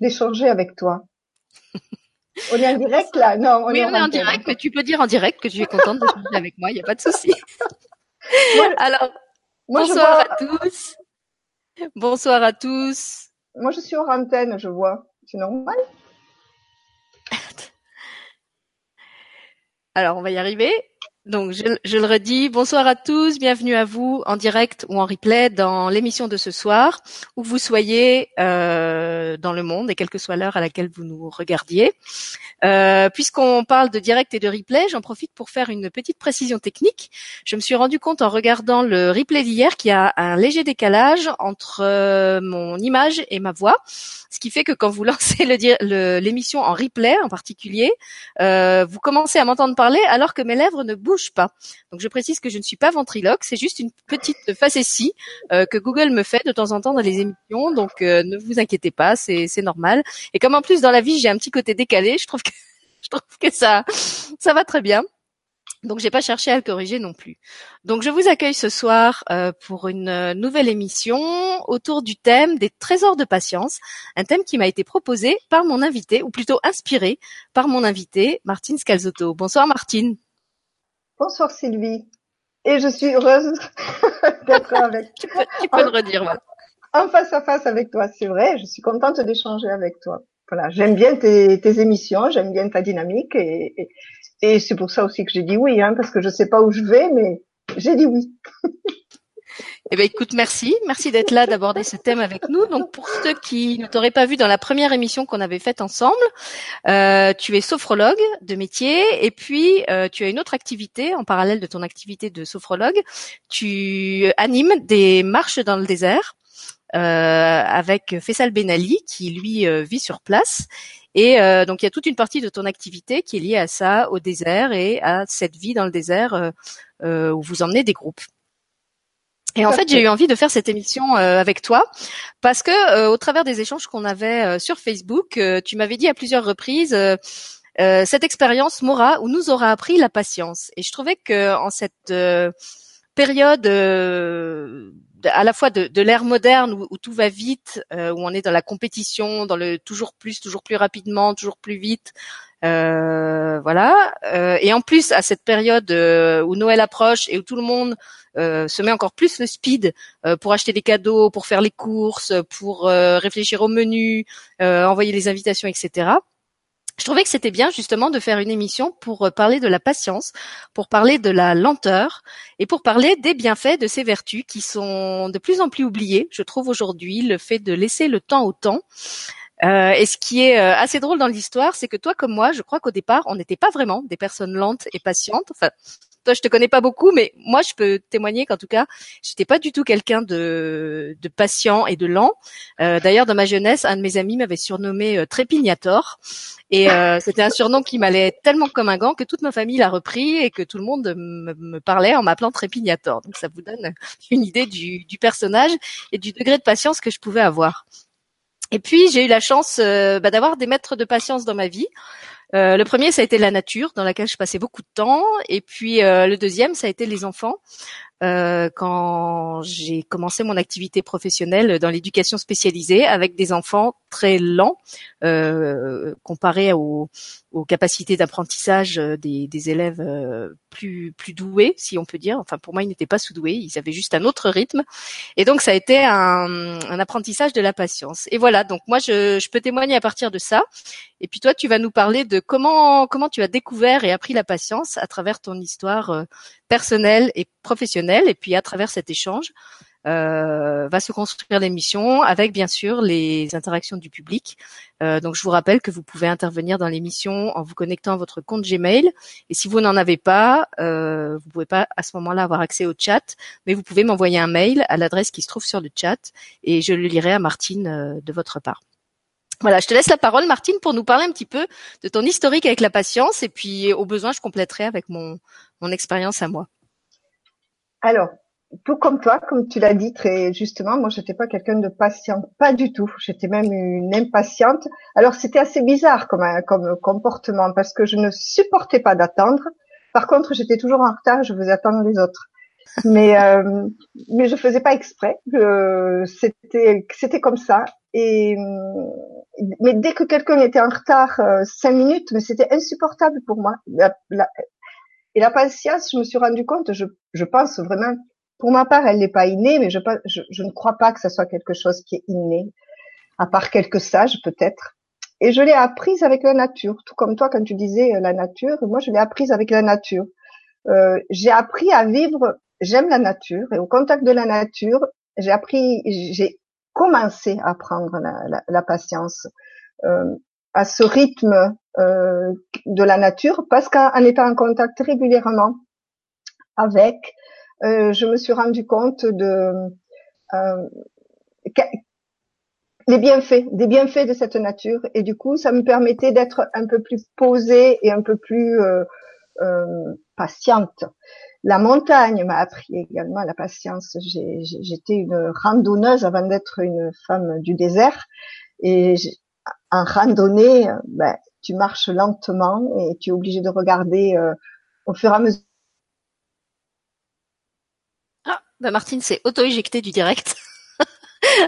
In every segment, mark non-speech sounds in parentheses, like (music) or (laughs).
d'échanger avec toi. (laughs) On est en direct là Non, on oui, est on est en direct, mais tu peux dire en direct que tu es contente d'échanger avec moi, il n'y a pas de souci. Alors, bonsoir à tous. Bonsoir à tous. Moi, je suis en antenne, je vois. C'est normal (laughs) Alors, on va y arriver. Donc, je, je, le redis, bonsoir à tous, bienvenue à vous en direct ou en replay dans l'émission de ce soir, où vous soyez euh, dans le monde et quelle que soit l'heure à laquelle vous nous regardiez. Euh, Puisqu'on parle de direct et de replay, j'en profite pour faire une petite précision technique. Je me suis rendu compte en regardant le replay d'hier qu'il y a un léger décalage entre euh, mon image et ma voix, ce qui fait que quand vous (laughs) lancez l'émission en replay en particulier, euh, vous commencez à m'entendre parler alors que mes lèvres ne bougent pas. Donc je précise que je ne suis pas ventriloque, c'est juste une petite facétie euh, que Google me fait de temps en temps dans les émissions. Donc euh, ne vous inquiétez pas, c'est normal. Et comme en plus dans la vie j'ai un petit côté décalé, je trouve que (laughs) je trouve que ça ça va très bien. Donc j'ai pas cherché à le corriger non plus. Donc je vous accueille ce soir euh, pour une nouvelle émission autour du thème des trésors de patience, un thème qui m'a été proposé par mon invité, ou plutôt inspiré par mon invité, Martine Scalzotto. Bonsoir Martine. Bonsoir Sylvie. Et je suis heureuse (laughs) d'être avec toi. (laughs) tu, peux, le redire, En face à face avec toi, c'est vrai. Je suis contente d'échanger avec toi. Voilà, j'aime bien tes, émissions, j'aime bien ta dynamique et, et, c'est pour ça aussi que j'ai dit oui, hein, parce que je sais pas où je vais, mais j'ai dit oui. (laughs) Eh ben écoute, merci, merci d'être là, d'aborder ce thème avec nous. Donc pour ceux qui ne t'auraient pas vu dans la première émission qu'on avait faite ensemble, euh, tu es sophrologue de métier et puis euh, tu as une autre activité en parallèle de ton activité de sophrologue. Tu animes des marches dans le désert. Euh, avec Faisal Benali qui lui vit sur place et donc il y a toute une partie de ton activité qui est liée à ça, au désert et à cette vie dans le désert où vous emmenez des groupes. Et en fait, j'ai eu envie de faire cette émission euh, avec toi parce que euh, au travers des échanges qu'on avait euh, sur Facebook, tu m'avais dit à plusieurs reprises cette expérience m'aura ou nous aura appris la patience. Et je trouvais que en cette période à la fois de, de l'ère moderne où, où, tout va vite, où on est dans la compétition, dans le toujours plus, toujours plus rapidement, toujours plus vite, euh, voilà. Euh, et en plus, à cette période euh, où Noël approche et où tout le monde se met encore plus le speed pour acheter des cadeaux, pour faire les courses, pour réfléchir au menu, envoyer les invitations, etc. Je trouvais que c'était bien justement de faire une émission pour parler de la patience, pour parler de la lenteur et pour parler des bienfaits de ces vertus qui sont de plus en plus oubliées, je trouve aujourd'hui, le fait de laisser le temps au temps. Euh, et ce qui est euh, assez drôle dans l'histoire, c'est que toi comme moi, je crois qu'au départ, on n'était pas vraiment des personnes lentes et patientes. Enfin, toi, je te connais pas beaucoup, mais moi, je peux témoigner qu'en tout cas, j'étais pas du tout quelqu'un de, de patient et de lent. Euh, D'ailleurs, dans ma jeunesse, un de mes amis m'avait surnommé euh, Trépignator, et euh, (laughs) c'était un surnom qui m'allait tellement comme un gant que toute ma famille l'a repris et que tout le monde me, me parlait en m'appelant Trépignator. Donc, ça vous donne une idée du, du personnage et du degré de patience que je pouvais avoir. Et puis j'ai eu la chance euh, bah, d'avoir des maîtres de patience dans ma vie. Euh, le premier, ça a été la nature, dans laquelle je passais beaucoup de temps. Et puis euh, le deuxième, ça a été les enfants. Euh, quand j'ai commencé mon activité professionnelle dans l'éducation spécialisée avec des enfants très lents euh, comparés aux, aux capacités d'apprentissage des, des, élèves euh, plus plus doués, si on peut dire. Enfin, pour moi, ils n'étaient pas sous-doués, ils avaient juste un autre rythme. Et donc, ça a été un, un apprentissage de la patience. Et voilà, donc moi, je, je peux témoigner à partir de ça. Et puis toi, tu vas nous parler de comment comment tu as découvert et appris la patience à travers ton histoire personnelle et professionnelle. Et puis à travers cet échange, euh, va se construire l'émission avec bien sûr les interactions du public. Euh, donc je vous rappelle que vous pouvez intervenir dans l'émission en vous connectant à votre compte Gmail. Et si vous n'en avez pas, euh, vous pouvez pas à ce moment-là avoir accès au chat, mais vous pouvez m'envoyer un mail à l'adresse qui se trouve sur le chat et je le lirai à Martine euh, de votre part. Voilà, je te laisse la parole, Martine, pour nous parler un petit peu de ton historique avec la patience, et puis au besoin, je compléterai avec mon, mon expérience à moi. Alors, tout comme toi, comme tu l'as dit très justement, moi j'étais pas quelqu'un de patient, pas du tout. J'étais même une impatiente. Alors c'était assez bizarre comme, comme comportement parce que je ne supportais pas d'attendre. Par contre, j'étais toujours en retard, je faisais attendre les autres. mais euh, mais je faisais pas exprès. c'était c'était comme ça. Et mais dès que quelqu'un était en retard euh, cinq minutes, mais c'était insupportable pour moi. et la patience, je me suis rendu compte, je, je pense vraiment, pour ma part, elle n'est pas innée, mais je, je, je ne crois pas que ce soit quelque chose qui est inné, à part quelques sages peut-être. Et je l'ai apprise avec la nature, tout comme toi quand tu disais euh, la nature. Moi, je l'ai apprise avec la nature. Euh, j'ai appris à vivre. J'aime la nature et au contact de la nature, j'ai appris, j'ai commencé à prendre la, la, la patience euh, à ce rythme euh, de la nature, parce qu'en étant en contact régulièrement avec, euh, je me suis rendu compte de euh, les bienfaits, des bienfaits de cette nature. Et du coup, ça me permettait d'être un peu plus posée et un peu plus euh, euh, patiente. La montagne m'a appris également la patience. J'étais une randonneuse avant d'être une femme du désert. Et en randonnée, ben, tu marches lentement et tu es obligé de regarder euh, au fur et à mesure. Ah, ben Martine s'est auto-éjectée du direct.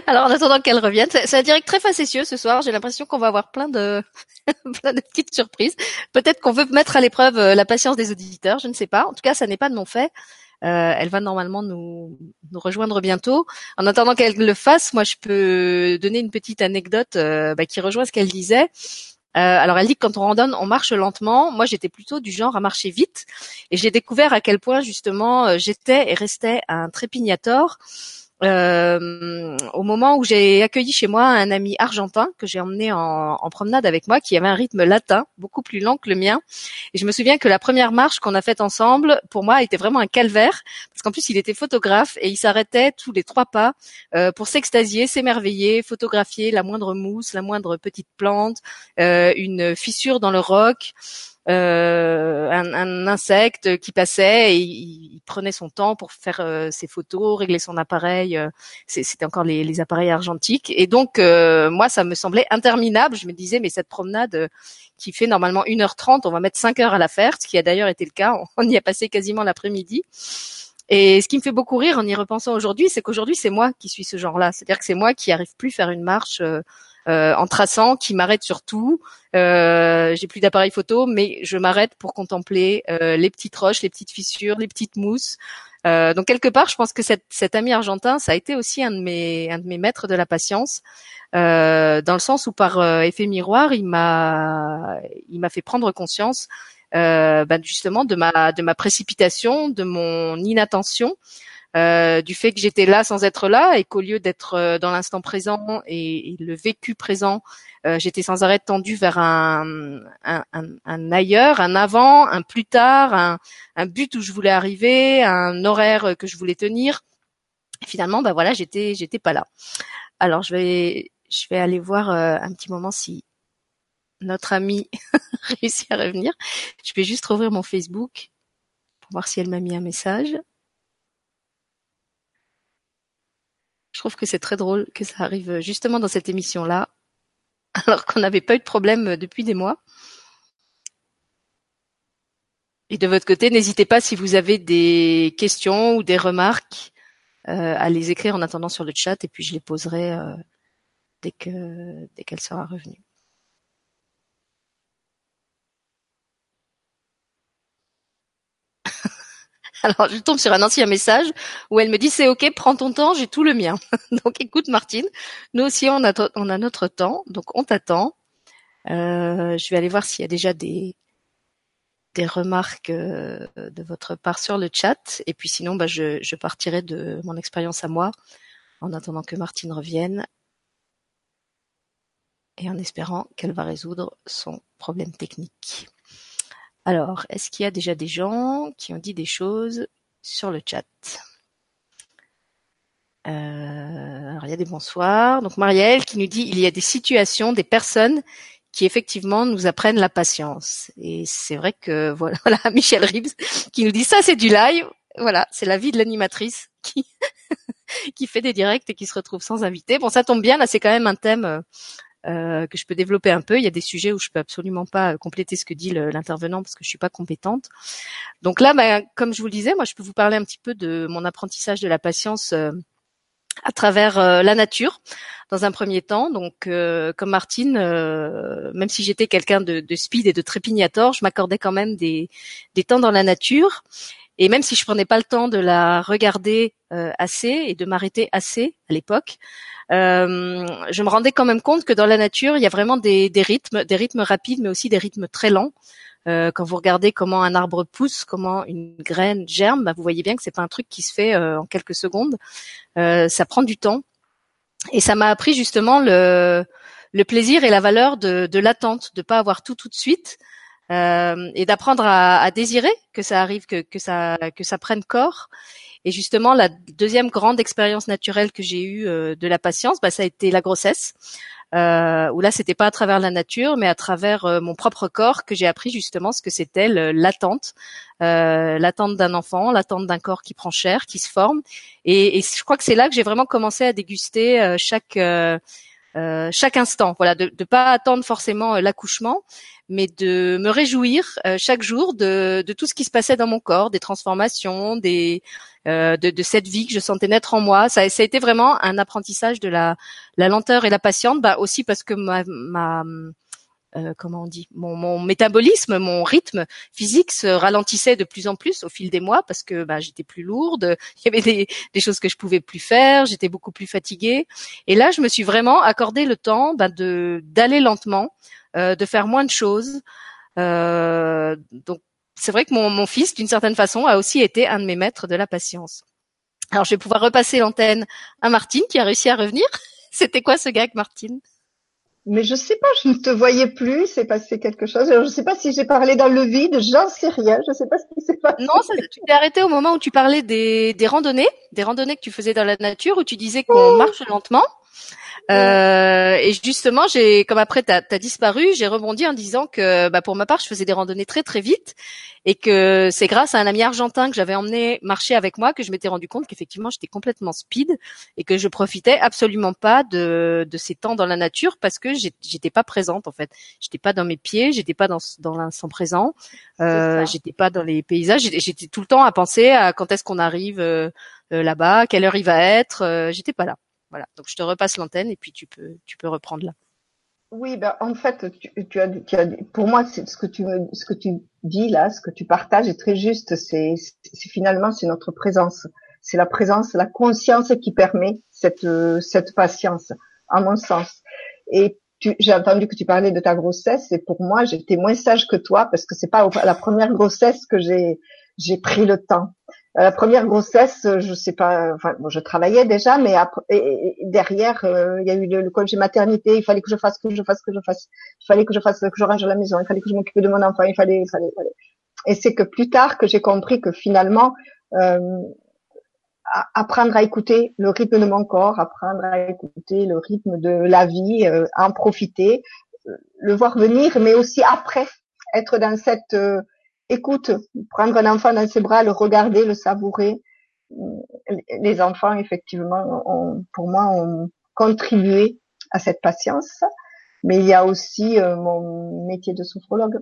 Alors en attendant qu'elle revienne, c'est un direct très facétieux ce soir. J'ai l'impression qu'on va avoir plein de (laughs) plein de petites surprises. Peut-être qu'on veut mettre à l'épreuve euh, la patience des auditeurs, je ne sais pas. En tout cas, ça n'est pas de mon fait. Euh, elle va normalement nous, nous rejoindre bientôt. En attendant qu'elle le fasse, moi je peux donner une petite anecdote euh, bah, qui rejoint ce qu'elle disait. Euh, alors elle dit que quand on randonne, on marche lentement. Moi j'étais plutôt du genre à marcher vite et j'ai découvert à quel point justement euh, j'étais et restais un trépignator euh, au moment où j'ai accueilli chez moi un ami argentin que j'ai emmené en, en, promenade avec moi, qui avait un rythme latin beaucoup plus lent que le mien. Et je me souviens que la première marche qu'on a faite ensemble, pour moi, était vraiment un calvaire, parce qu'en plus il était photographe et il s'arrêtait tous les trois pas euh, pour s'extasier, s'émerveiller, photographier la moindre mousse, la moindre petite plante, euh, une fissure dans le roc. Euh, un, un, insecte qui passait et il, prenait son temps pour faire euh, ses photos, régler son appareil. Euh, c'était encore les, les, appareils argentiques. Et donc, moi, ça me semblait interminable. Je me disais, mais cette promenade qui fait normalement 1h30, on va mettre 5 heures à la faire, ce qui a d'ailleurs été le cas. (laughs) On y a passé quasiment l'après-midi. Et ce qui me fait beaucoup rire en y repensant aujourd'hui, c'est qu'aujourd'hui, c'est moi qui suis ce genre-là. C'est-à-dire que c'est moi qui arrive plus à faire une marche euh, en traçant, qui m'arrête sur tout. Euh, j'ai plus d'appareil photo, mais je m'arrête pour contempler euh, les petites roches, les petites fissures, les petites mousses. Euh, donc quelque part, je pense que cet, cet, ami argentin, ça a été aussi un de mes, un de mes maîtres de la patience, euh, dans le sens où par euh, effet miroir, il m'a, il m'a fait prendre conscience, ben justement de ma, de ma précipitation, de mon inattention, euh, du fait que j'étais là sans être là et qu'au lieu d'être euh, dans l'instant présent et, le vécu présent, euh, j'étais sans arrêt tendu vers un, un, un, ailleurs, un avant, un plus tard, un, un, but où je voulais arriver, un horaire que je voulais tenir. Finalement, bah voilà, j'étais j'étais pas là. Alors je vais je vais aller voir un petit moment si notre amie (laughs) réussit à revenir. Je vais juste rouvrir mon Facebook pour voir si elle m'a mis un message. Trouve que c'est très drôle que ça arrive justement dans cette émission-là, (laughs) alors qu'on n'avait pas eu de problème depuis des mois. Et de votre côté, n'hésitez pas si vous avez des questions ou des remarques euh, à les écrire en attendant sur le chat et puis je les poserai euh, dès que dès qu'elle sera revenue. (laughs) Alors je tombe sur un ancien message où elle me dit c'est ok, prends ton temps, j'ai tout le mien. (laughs) donc écoute Martine, nous aussi on a, on a notre temps, donc on t'attend. Euh, je vais aller voir s'il y a déjà des des remarques euh, de votre part sur le chat et puis sinon bah, je, je partirai de mon expérience à moi en attendant que Martine revienne et en espérant qu'elle va résoudre son problème technique. Alors, est-ce qu'il y a déjà des gens qui ont dit des choses sur le chat? Euh, alors il y a des bonsoirs. Donc Marielle qui nous dit il y a des situations, des personnes qui effectivement nous apprennent la patience. Et c'est vrai que (laughs) voilà, Michel Ribs qui nous dit ça c'est du live. Voilà, c'est la vie de l'animatrice qui (laughs) qui fait des directs et qui se retrouve sans invité. Bon, ça tombe bien là, c'est quand même un thème euh, que je peux développer un peu. Il y a des sujets où je peux absolument pas compléter ce que dit l'intervenant parce que je suis pas compétente. Donc là, bah, comme je vous le disais, moi, je peux vous parler un petit peu de mon apprentissage de la patience euh, à travers euh, la nature dans un premier temps. Donc, euh, comme Martine, même si j'étais quelqu'un de, de, speed et de trépignator, je m'accordais quand même des, des temps dans la nature. Et même si je prenais pas le temps de la regarder assez et de m'arrêter assez à l'époque, euh, je me rendais quand même compte que dans la nature, il y a vraiment des, des rythmes, des rythmes rapides, mais aussi des rythmes très lents. Euh, quand vous regardez comment un arbre pousse, comment une graine germe, bah, vous voyez bien que c'est pas un truc qui se fait euh, en quelques secondes. Euh, ça prend du temps. Et ça m'a appris justement le, le plaisir et la valeur de, de l'attente, de pas avoir tout tout de suite, euh, et d'apprendre à, à, désirer que ça arrive, que, que ça que ça prenne corps, et justement, la deuxième grande expérience naturelle que j'ai eue euh, de la patience, bah, ça a été la grossesse. Euh, où là, c'était pas à travers la nature, mais à travers euh, mon propre corps que j'ai appris justement ce que c'était l'attente, l'attente d'un enfant, l'attente d'un corps qui prend chair, qui se forme. Et, et je crois que c'est là que j'ai vraiment commencé à déguster euh, chaque instant. Voilà, de ne pas attendre forcément l'accouchement, mais de me réjouir euh, chaque jour de, de, tout ce qui se passait dans mon corps, des transformations, des, euh, de, de, cette vie que je sentais naître en moi. Ça, ça a été vraiment un apprentissage de la, la lenteur et la patience, bah aussi parce que ma, ma euh, comment on dit, mon, métabolisme, mon rythme physique se ralentissait de plus en plus au fil des mois parce que bah, j'étais plus lourde, (laughs) il y avait des, des, choses que je pouvais plus faire, j'étais beaucoup plus fatiguée. Et là, je me suis vraiment accordé le temps bah, de d'aller lentement, euh, de faire moins de choses. Euh, donc c'est vrai que mon, mon fils, d'une certaine façon, a aussi été un de mes maîtres de la patience. Alors je vais pouvoir repasser l'antenne à Martine qui a réussi à revenir. (laughs) C'était quoi ce gag, Martine? Mais je sais pas, je ne te voyais plus, c'est passé quelque chose. Je ne sais pas si j'ai parlé dans le vide, j'en sais rien, je ne sais pas ce qui s'est passé. Non, ça, tu t'es arrêté au moment où tu parlais des, des randonnées, des randonnées que tu faisais dans la nature, où tu disais qu'on marche lentement. Euh, et justement, j'ai, comme après t'as as disparu, j'ai rebondi en disant que, bah, pour ma part, je faisais des randonnées très très vite, et que c'est grâce à un ami argentin que j'avais emmené marcher avec moi que je m'étais rendu compte qu'effectivement j'étais complètement speed et que je profitais absolument pas de, de ces temps dans la nature parce que j'étais pas présente en fait. J'étais pas dans mes pieds, j'étais pas dans dans l'instant présent, euh, j'étais pas dans les paysages, j'étais tout le temps à penser à quand est-ce qu'on arrive euh, euh, là-bas, quelle heure il va être, euh, j'étais pas là. Voilà. Donc je te repasse l'antenne et puis tu peux tu peux reprendre là. Oui, ben en fait, tu, tu, as, tu as, pour moi, c'est ce que tu ce que tu dis là, ce que tu partages est très juste. C'est finalement c'est notre présence, c'est la présence, la conscience qui permet cette cette patience, à mon sens. Et j'ai entendu que tu parlais de ta grossesse et pour moi, j'étais moins sage que toi parce que c'est pas la première grossesse que j'ai j'ai pris le temps. Euh, la première grossesse, je sais pas, enfin, je travaillais déjà, mais après, et, derrière, euh, il y a eu le, le, congé maternité. Il fallait que je fasse, que je fasse, que je fasse. Il fallait que je fasse, que je range la maison. Il fallait que je m'occupe de mon enfant. Il fallait, il fallait, il fallait. Et c'est que plus tard que j'ai compris que finalement, euh, apprendre à écouter le rythme de mon corps, apprendre à écouter le rythme de la vie, euh, en profiter, le voir venir, mais aussi après être dans cette écoute, prendre un enfant dans ses bras, le regarder, le savourer. Les enfants, effectivement, ont, pour moi, ont contribué à cette patience. Mais il y a aussi euh, mon métier de sophrologue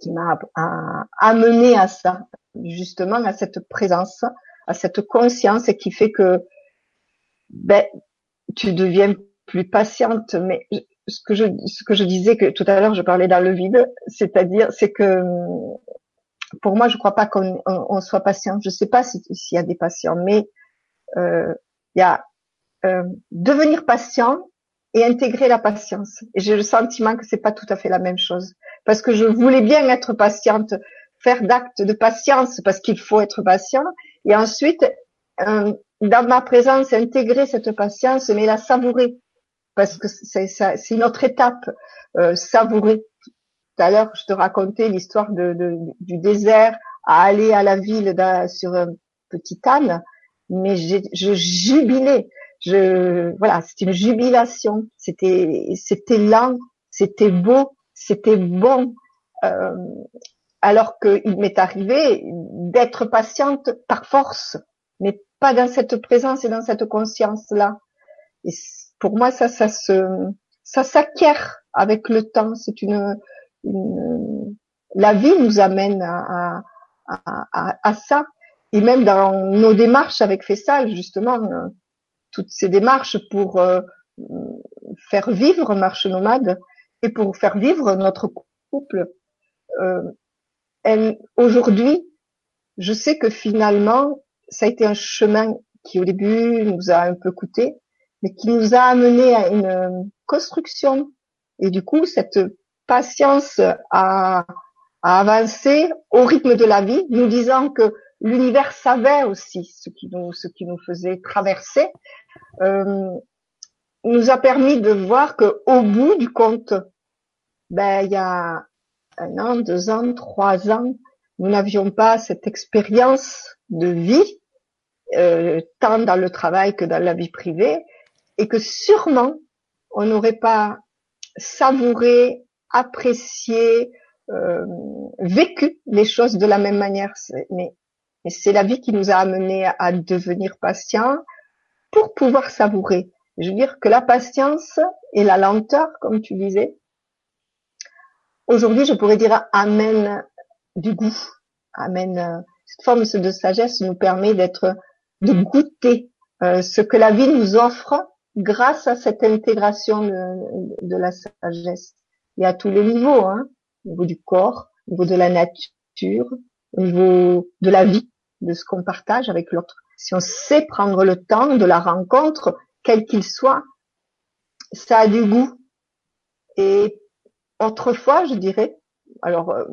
qui m'a amené à ça, justement à cette présence, à cette conscience qui fait que ben, tu deviens plus patiente. Mais ce que je ce que je disais que tout à l'heure je parlais dans le vide, c'est-à-dire c'est que pour moi je crois pas qu'on on, soit patient. Je sais pas s'il y a des patients, mais euh, il y a euh, devenir patient et intégrer la patience. Et j'ai le sentiment que c'est pas tout à fait la même chose parce que je voulais bien être patiente, faire d'actes de patience parce qu'il faut être patient et ensuite euh, dans ma présence intégrer cette patience mais la savourer parce que c'est une autre étape, euh, savourer. Tout à l'heure, je te racontais l'histoire de, de, du désert à aller à la ville sur un petit âne, mais je jubilais. Je, voilà, c'était une jubilation. C'était, c'était lent, c'était beau, c'était bon. Euh, alors qu'il m'est arrivé d'être patiente par force, mais pas dans cette présence et dans cette conscience-là. Et pour moi, ça, ça se, ça s'acquiert avec le temps. C'est une, une, la vie nous amène à, à, à, à, ça. Et même dans nos démarches avec Fessal, justement, euh, toutes ces démarches pour euh, faire vivre Marche Nomade et pour faire vivre notre couple. Euh, Aujourd'hui, je sais que finalement, ça a été un chemin qui au début nous a un peu coûté, mais qui nous a amené à une construction. Et du coup, cette patience à, à avancer au rythme de la vie, nous disant que l'univers savait aussi ce qui nous, ce qui nous faisait traverser, euh, nous a permis de voir que au bout du compte, ben il y a un an, deux ans, trois ans, nous n'avions pas cette expérience de vie, euh, tant dans le travail que dans la vie privée, et que sûrement on n'aurait pas savouré, apprécié, euh, vécu les choses de la même manière. Mais, mais c'est la vie qui nous a amenés à, devenir patients pour pouvoir savourer. Je veux dire que la patience et la lenteur, comme tu disais, aujourd'hui, je pourrais dire amène du goût, amène euh, cette forme de sagesse nous permet d'être, de goûter euh, ce que la vie nous offre grâce à cette intégration de, de la sagesse. Et à tous les niveaux, hein, au niveau du corps, au niveau de la nature, au niveau de la vie, de ce qu'on partage avec l'autre. Si on sait prendre le temps de la rencontre, quel qu'il soit, ça a du goût. Et autrefois, je dirais, alors euh,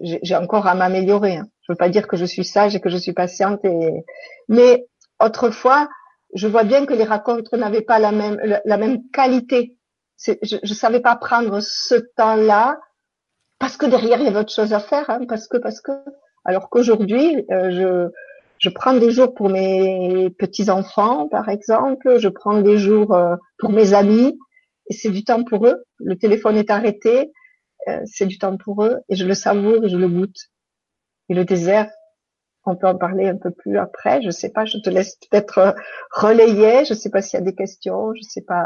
j'ai encore à m'améliorer. Hein. Je veux pas dire que je suis sage et que je suis patiente, et... mais autrefois, je vois bien que les rencontres n'avaient pas la même la même qualité. Je, je savais pas prendre ce temps-là parce que derrière il y avait autre chose à faire, hein, parce que parce que. Alors qu'aujourd'hui, euh, je je prends des jours pour mes petits enfants, par exemple. Je prends des jours euh, pour mes amis, et c'est du temps pour eux. Le téléphone est arrêté, euh, c'est du temps pour eux, et je le savoure je le goûte. Et le désert, on peut en parler un peu plus après. Je sais pas, je te laisse peut-être relayer. Je sais pas s'il y a des questions. Je sais pas.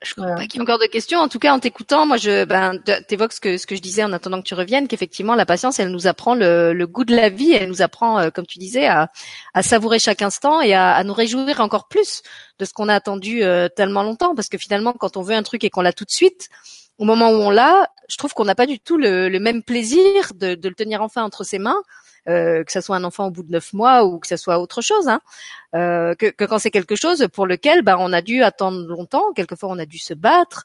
Je crois pas qu'il y ait encore de questions. En tout cas, en t'écoutant, moi, je, ben, t'évoques ce que, ce que je disais en attendant que tu reviennes, qu'effectivement, la patience, elle nous apprend le, le, goût de la vie, elle nous apprend, euh, comme tu disais, à, à, savourer chaque instant et à, à, nous réjouir encore plus de ce qu'on a attendu euh, tellement longtemps. Parce que finalement, quand on veut un truc et qu'on l'a tout de suite, au moment où on l'a, je trouve qu'on n'a pas du tout le, le même plaisir de, de, le tenir enfin entre ses mains euh, que ça soit un enfant au bout de neuf mois ou que ça soit autre chose, hein, euh, que, que, quand c'est quelque chose pour lequel bah, on a dû attendre longtemps, quelquefois on a dû se battre.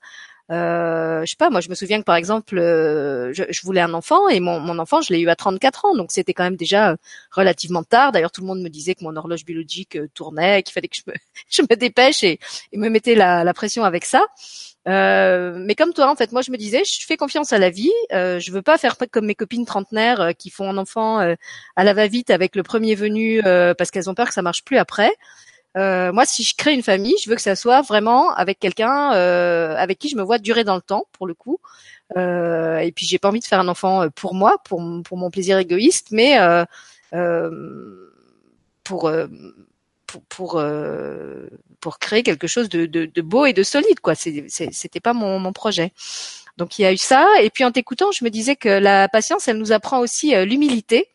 Euh, je sais pas, moi je me souviens que par exemple, euh, je, je, voulais un enfant et mon, mon enfant je l'ai eu à 34 ans, donc c'était quand même déjà relativement tard. D'ailleurs tout le monde me disait que mon horloge biologique tournait, qu'il fallait que je me, (laughs) je me dépêche et, et me mettait la, la pression avec ça. Euh, mais comme toi, en fait, moi, je me disais, je fais confiance à la vie. Euh, je veux pas faire comme mes copines trentenaires euh, qui font un enfant euh, à la va-vite avec le premier venu parce qu'elles ont peur que ça marche plus après. moi, si je crée une famille, je veux que ça soit vraiment avec quelqu'un avec qui je me vois durer dans le temps, pour le coup. et puis, j'ai pas envie de faire un enfant pour moi, pour pour mon plaisir égoïste, mais pour pour pour, euh, pour créer quelque chose de, de, de, beau et de solide quoi. C'était pas mon, mon projet. Donc il y a eu ça. Et puis en t'écoutant, je me disais que la patience, elle nous apprend aussi euh, l'humilité,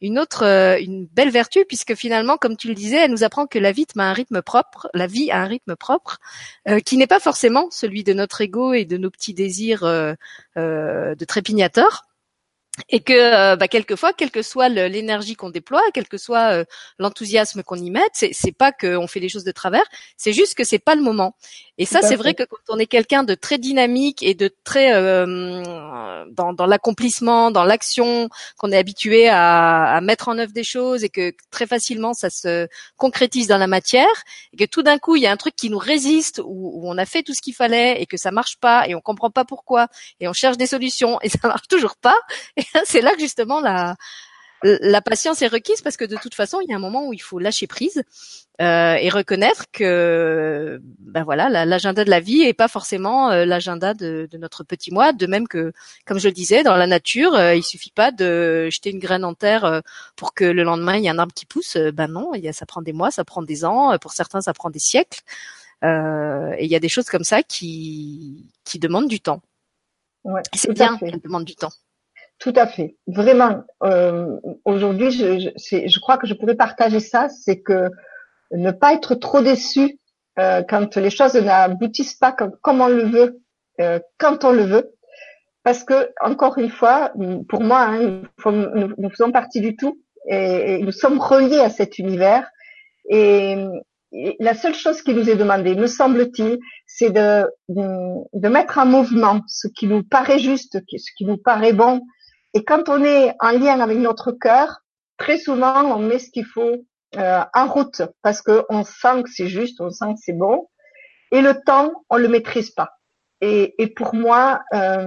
une autre, euh, une belle vertu, puisque finalement, comme tu le disais, elle nous apprend que la vie a un rythme propre, la vie a un rythme propre, qui n'est pas forcément celui de notre ego et de nos petits désirs de trépignateur et que euh, bah, quelquefois, quelle que soit l'énergie qu'on déploie, quel que soit euh, l'enthousiasme qu'on y mette, c'est, pas qu'on fait les choses de travers, c'est juste que c'est pas le moment. Et ça, c'est vrai que quand on est quelqu'un de très dynamique et de très euh, dans, dans l'accomplissement, dans l'action, qu'on est habitué à, à, mettre en œuvre des choses et que très facilement ça se concrétise dans la matière, et que tout d'un coup il y a un truc qui nous résiste où, où on a fait tout ce qu'il fallait et que ça marche pas et on comprend pas pourquoi et on cherche des solutions et (laughs) ça marche toujours pas. (laughs) c'est là que justement la, la patience est requise parce que de toute façon, il y a un moment où il faut lâcher prise euh, et reconnaître que, ben voilà, l'agenda de la vie est pas forcément euh, l'agenda de, notre petit moi. De même que, comme je le disais, dans la nature, euh, il suffit pas de jeter une graine en terre pour que le lendemain il y ait un arbre qui pousse. ben non, il y a, ça prend des mois, ça prend des ans. Pour certains, ça prend des siècles. et il y a des choses comme ça qui qui demande du temps. Ouais, c'est bien fait. qu'elle demande du temps. Tout à fait. Vraiment, euh, aujourd'hui, je, je, je crois que je pourrais partager ça, c'est que ne pas être trop déçu euh, quand les choses n'aboutissent pas comme, comme on le veut, euh, quand on le veut. Parce que, encore une fois, pour moi, hein, nous, nous faisons partie du tout et, nous sommes reliés à cet univers. Et, et la seule chose qui nous est demandée, me semble-t-il, c'est de, de, de mettre en mouvement ce qui nous paraît juste, ce qui nous paraît bon. Et quand on est en lien avec notre cœur, très souvent, on met ce qu'il faut euh, en route parce que on sent que c'est juste, on sent que c'est bon. Et le temps, on le maîtrise pas. Et, et pour moi, euh,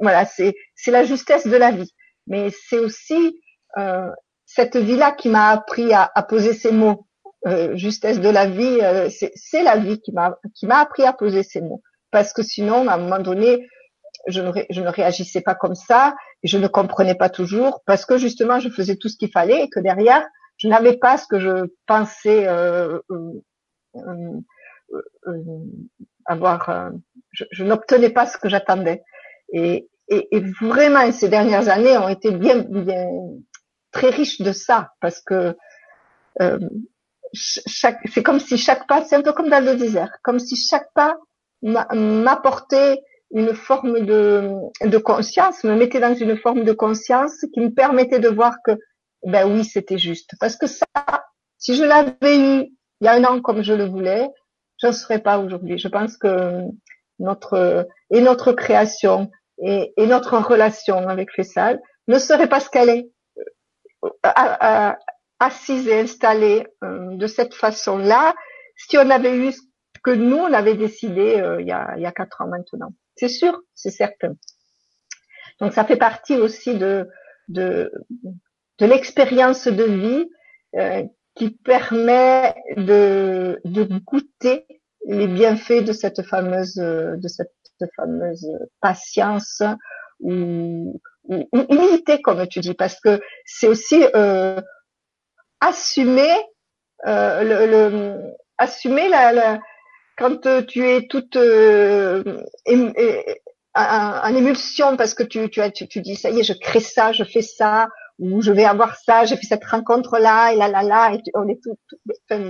voilà, c'est la justesse de la vie. Mais c'est aussi euh, cette vie-là qui m'a appris à, à poser ces mots. Euh, justesse de la vie, euh, c'est la vie qui m'a qui m'a appris à poser ces mots. Parce que sinon, à un moment donné, je ne, réagissais pas comme ça, je ne comprenais pas toujours, parce que justement, je faisais tout ce qu'il fallait, et que derrière, je n'avais pas ce que je pensais euh, euh, euh, euh, avoir. euh, je, n'obtenais pas ce que j'attendais. Et, vraiment, ces dernières années ont été bien, bien très riches de ça, parce que euh, ch- chaque, c'est comme si chaque pas, c'est un peu comme dans le désert, comme si chaque pas m'a- m'apportait une forme de, de conscience, me mettait dans une forme de conscience qui me permettait de voir que, ben oui, c'était juste. Parce que ça, si je l'avais eu il y a un an comme je le voulais, je ne serais pas aujourd'hui. Je pense que notre, et notre création et, notre relation avec Fessal ne serait pas ce qu'elle est, euh, assise et installée euh, de cette façon-là, si on avait eu ce que nous, on avait décidé euh, il, y a, il y a quatre ans maintenant. C'est sûr, c'est certain. Donc ça fait partie aussi de, de, l'expérience de vie euh, qui permet de, de goûter les bienfaits de cette fameuse de cette fameuse patience ou, ou, humilité comme tu dis parce que c'est aussi euh, assumer euh, le, assumer la- quand euh, tu es toute euh, en, en émulsion parce que tu, tu, tu, dis ça y est je crée ça je fais ça ou je vais avoir ça j'ai fait cette rencontre là et là là là et tu- on est tout, tout-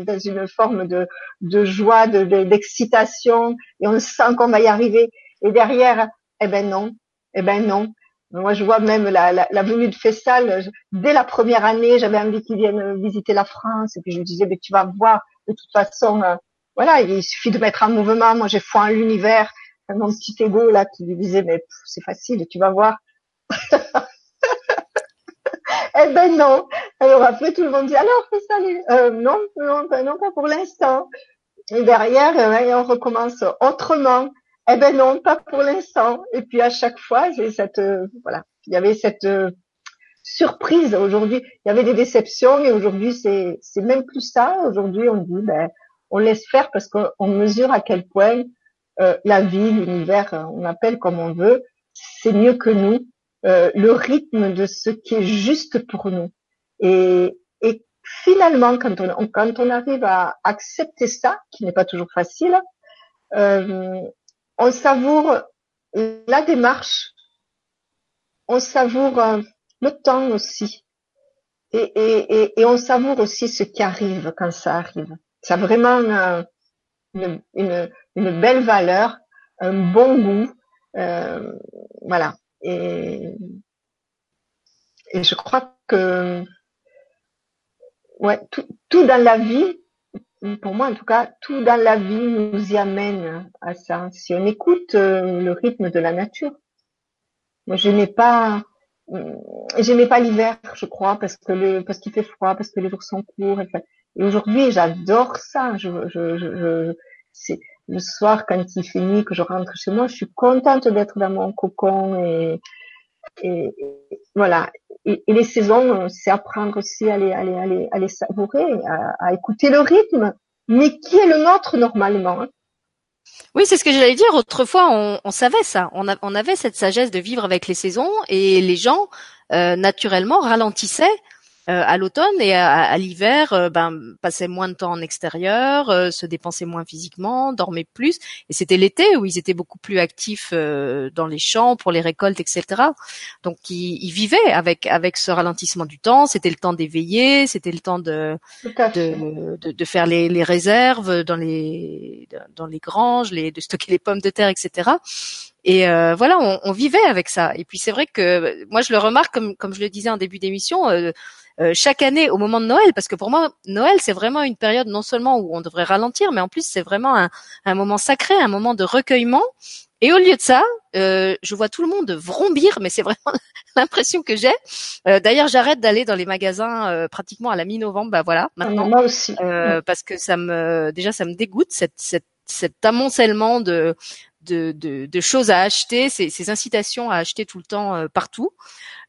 dans une forme de, de joie de, de- d'excitation et on sent qu'on va y arriver et derrière eh ben non eh ben non moi, je vois même la, la, la venue de Fessal. Dès la première année, j'avais envie qu'ils viennent visiter la France. Et puis, je lui disais, mais tu vas voir, de toute façon, euh, voilà, il suffit de mettre en mouvement. Moi, j'ai foi en l'univers. Enfin, Mon petit ego, là, qui lui disait, mais c'est facile, tu vas voir. (laughs) eh ben non. Alors après, tout le monde dit, alors, Fessal, euh, non, non, ben non, pas pour l'instant. Et derrière, euh, on recommence autrement. Eh ben non, pas pour l'instant. Et puis à chaque fois, j'ai cette euh, voilà, il y avait cette euh, surprise. Aujourd'hui, il y avait des déceptions et aujourd'hui, c'est c'est même plus ça. Aujourd'hui, on dit ben on laisse faire parce qu'on mesure à quel point euh, la vie, l'univers, euh, on appelle comme on veut, c'est mieux que nous. Euh, le rythme de ce qui est juste pour nous. Et, et finalement, quand on, quand on arrive à accepter ça, qui n'est pas toujours facile, euh, on savoure la démarche, on savoure euh, le temps aussi, et, et, et, et on savoure aussi ce qui arrive quand ça arrive. Ça a vraiment une, belle valeur, un bon goût, euh, voilà. Et, et je crois que ouais, tout, tout dans la vie, pour moi en tout cas, tout dans la vie nous y amène à ça. Si on écoute euh, le rythme de la nature. Moi, je n'ai pas, euh, j'aimais pas l'hiver, je crois, parce que le, parce qu'il fait froid, parce que les jours sont courts. Et, et aujourd'hui, j'adore ça. Je, je, je, le soir quand il finit, que je rentre chez moi, je suis contente d'être dans mon cocon et, et, voilà. Et, les saisons, c'est apprendre aussi à les, à les, à les, à les savourer, à, à écouter le rythme, mais qui est le nôtre normalement. hein? Oui, c'est ce que j'allais dire. Autrefois, on, on savait ça. On, a- on avait cette sagesse de vivre avec les saisons et les gens, euh, naturellement, ralentissaient euh, à l'automne et à, l'hiver, euh, ben passaient moins de temps en extérieur, euh, se dépensaient moins physiquement, dormaient plus. Et c'était l'été où ils étaient beaucoup plus actifs dans les champs pour les récoltes, etc. Donc ils, vivaient avec avec ce ralentissement du temps. C'était le temps d'éveiller, c'était le temps de de, de, de, faire les, les réserves dans les dans les granges, les, de stocker les pommes de terre, etc. Et euh, voilà, on, on, vivait avec ça. Et puis c'est vrai que moi je le remarque comme comme je le disais en début d'émission, euh, euh, chaque année au moment de Noël, parce que pour moi Noël c'est vraiment une période non seulement où on devrait ralentir, mais en plus c'est vraiment un, un, moment sacré, un moment de recueillement. Et au lieu de ça, euh, je vois tout le monde vrombir, mais c'est (laughs) vraiment l'impression que j'ai. Euh, D'ailleurs, j'arrête d'aller dans les magasins euh, pratiquement à la mi-novembre. Bah voilà, maintenant. Moi aussi. Euh, parce que ça me, déjà, ça me dégoûte cette, cette cet amoncellement de, de, de, de, choses à acheter, ces, ces, incitations à acheter tout le temps euh, partout,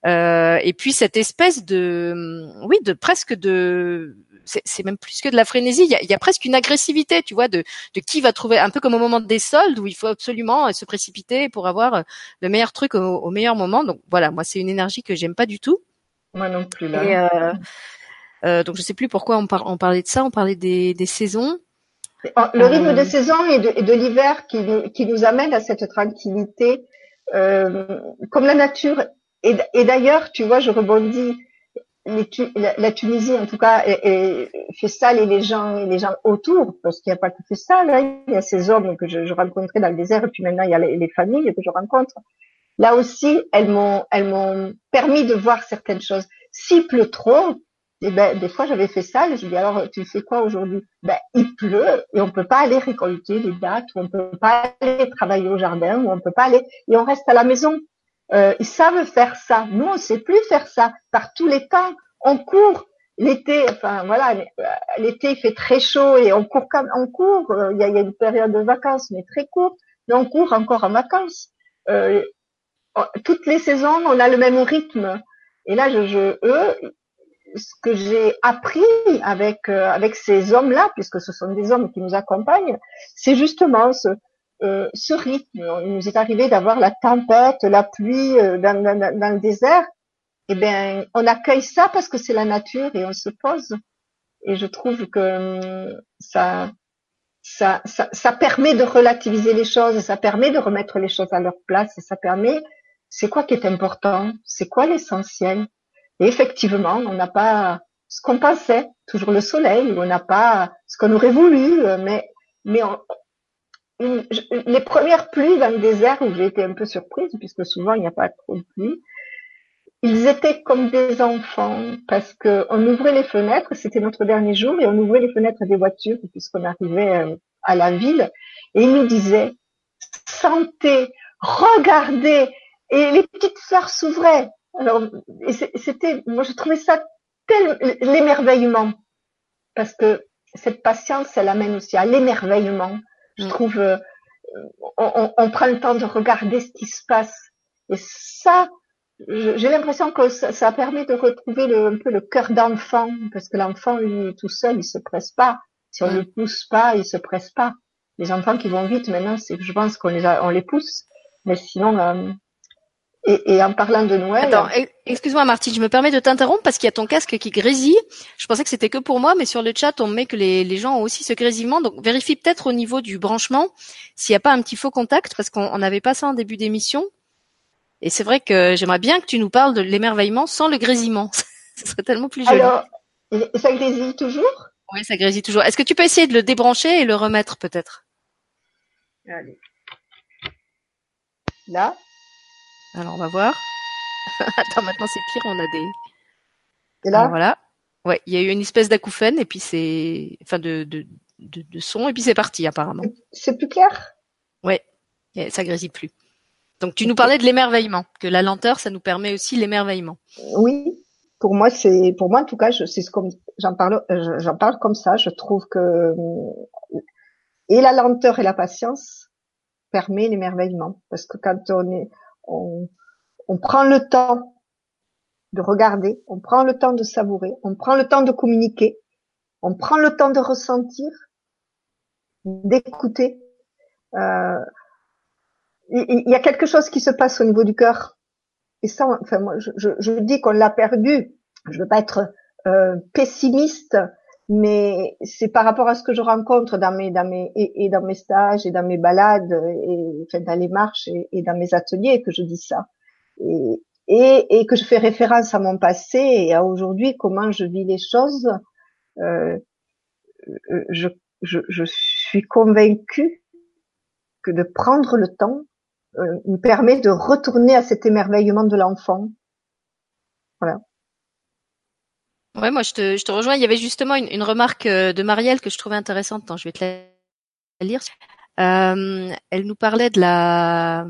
euh, et puis cette espèce de, oui, de presque de, c'est même plus que de la frénésie. Il y a, il y a, presque une agressivité, tu vois, de, de qui va trouver, un peu comme au moment des soldes où il faut absolument se précipiter pour avoir le meilleur truc au, au meilleur moment. Donc voilà, moi c'est une énergie que j'aime pas du tout. Moi non plus là. Et, euh, euh, donc je sais plus pourquoi on, par, on parlait de ça, on parlait des, des saisons. Le rythme de euh. saison et de, de l'hiver qui, qui, nous amène à cette tranquillité, euh, comme la nature. Et, et d'ailleurs, tu vois, je rebondis. Les, la, la, Tunisie, en tout cas, et, fait ça et les gens, et les gens autour, parce qu'il n'y a pas que ça. Là, il y a ces hommes que je, je, rencontrais dans le désert, et puis maintenant il y a les, les familles que je rencontre. Là aussi, elles m'ont, elles m'ont permis de voir certaines choses. S'il pleut trop, et ben, des fois, j'avais fait ça. je dis alors, tu fais quoi aujourd'hui? Ben, il pleut et on peut pas aller récolter les dates, ou on peut pas aller travailler au jardin, ou on peut pas aller et on reste à la maison. Euh, ils savent faire ça. Nous, on sait plus faire ça. Par tous les temps, on court. L'été, enfin voilà, l'été il fait très chaud et on court comme on court. Euh, il y a, il y a une période de vacances, mais très courte, mais on court encore en vacances. Euh, toutes les saisons, on a le même rythme. Et là, je, je, eux, ce que j'ai appris avec euh, avec ces hommes-là, puisque ce sont des hommes qui nous accompagnent, c'est justement ce euh, ce rythme. Il nous est arrivé d'avoir la tempête, la pluie euh, dans, dans, dans, le désert. Eh bien, on accueille ça parce que c'est la nature et on se pose. Et je trouve que ça, ça, ça, ça permet de relativiser les choses, ça permet de remettre les choses à leur place, ça permet, c'est quoi qui est important, c'est quoi l'essentiel, effectivement, on n'a pas ce qu'on pensait, toujours le soleil, on n'a pas ce qu'on aurait voulu, euh, mais, mais les premières pluies dans le désert où j'ai été un peu surprise, puisque souvent il n'y a pas trop de pluie, ils étaient comme des enfants parce que on ouvrait les fenêtres, c'était notre dernier jour, et on ouvrait les fenêtres des voitures puisqu'on arrivait euh, à la ville, et ils nous disaient sentez, regardez, et les petites fleurs s'ouvraient. Alors, c'était, moi, je trouvais ça tel l'émerveillement, parce que cette patience, elle amène aussi à l'émerveillement. Je mm. trouve, euh, on, on, prend le temps de regarder ce qui se passe, et ça, j'ai l'impression que ça, ça, permet de retrouver le, un peu le cœur d'enfant, parce que l'enfant, lui, tout seul, il se presse pas. Si on ne mm. le pousse pas, il se presse pas. Les enfants qui vont vite maintenant, c'est je pense qu'on les, on les pousse, mais sinon, euh, et, et, en parlant de Noël. Attends, excuse-moi Martine, je me permets de t'interrompre parce qu'il y a ton casque qui grésille. Je pensais que c'était que pour moi, mais sur le chat, on met que les, les gens ont aussi ce grésillement. Donc vérifie peut-être au niveau du branchement s'il n'y a pas un petit faux contact parce qu'on n'avait pas ça en début d'émission. Et c'est vrai que j'aimerais bien que tu nous parles de l'émerveillement sans le grésillement. (laughs) Ce serait tellement plus joli. Alors, ça grésille toujours? Oui, ça grésille toujours. Est-ce que tu peux essayer de le débrancher et le remettre peut-être? Allez. Là? Alors on va voir. (laughs) Attends, maintenant c'est pire, on a des. Et là Voilà. Ouais, il y a eu une espèce d'acouphène et puis c'est, enfin de, de, de, son et puis c'est parti apparemment. C'est plus clair? Ouais, ça grésille plus. Donc tu nous parlais de l'émerveillement, que la lenteur, ça nous permet aussi l'émerveillement. Oui, pour moi c'est, pour moi en tout cas, c'est ce comme j'en parle, j'en parle comme ça. Je trouve que et la lenteur et la patience permet l'émerveillement parce que quand on est on, prend le temps de regarder, on prend le temps de savourer, on prend le temps de communiquer, on prend le temps de ressentir, d'écouter. Euh, il y, a quelque chose qui se passe au niveau du cœur. Et ça, enfin moi, je, dis qu'on l'a perdu. Je veux pas être euh, pessimiste, mais c'est par rapport à ce que je rencontre dans mes, dans mes et, dans mes stages et dans mes balades et enfin, dans les marches et, dans mes ateliers que je dis ça. Et, et, et, que je fais référence à mon passé et à aujourd'hui comment je vis les choses. Euh, je, je, je, suis convaincue que de prendre le temps euh, me permet de retourner à cet émerveillement de l'enfant. Voilà. Ouais, moi je te, je te rejoins. Il y avait justement une, une remarque euh, de Marielle que je trouvais intéressante. Attends, je vais te la lire. Euh, elle nous parlait de la,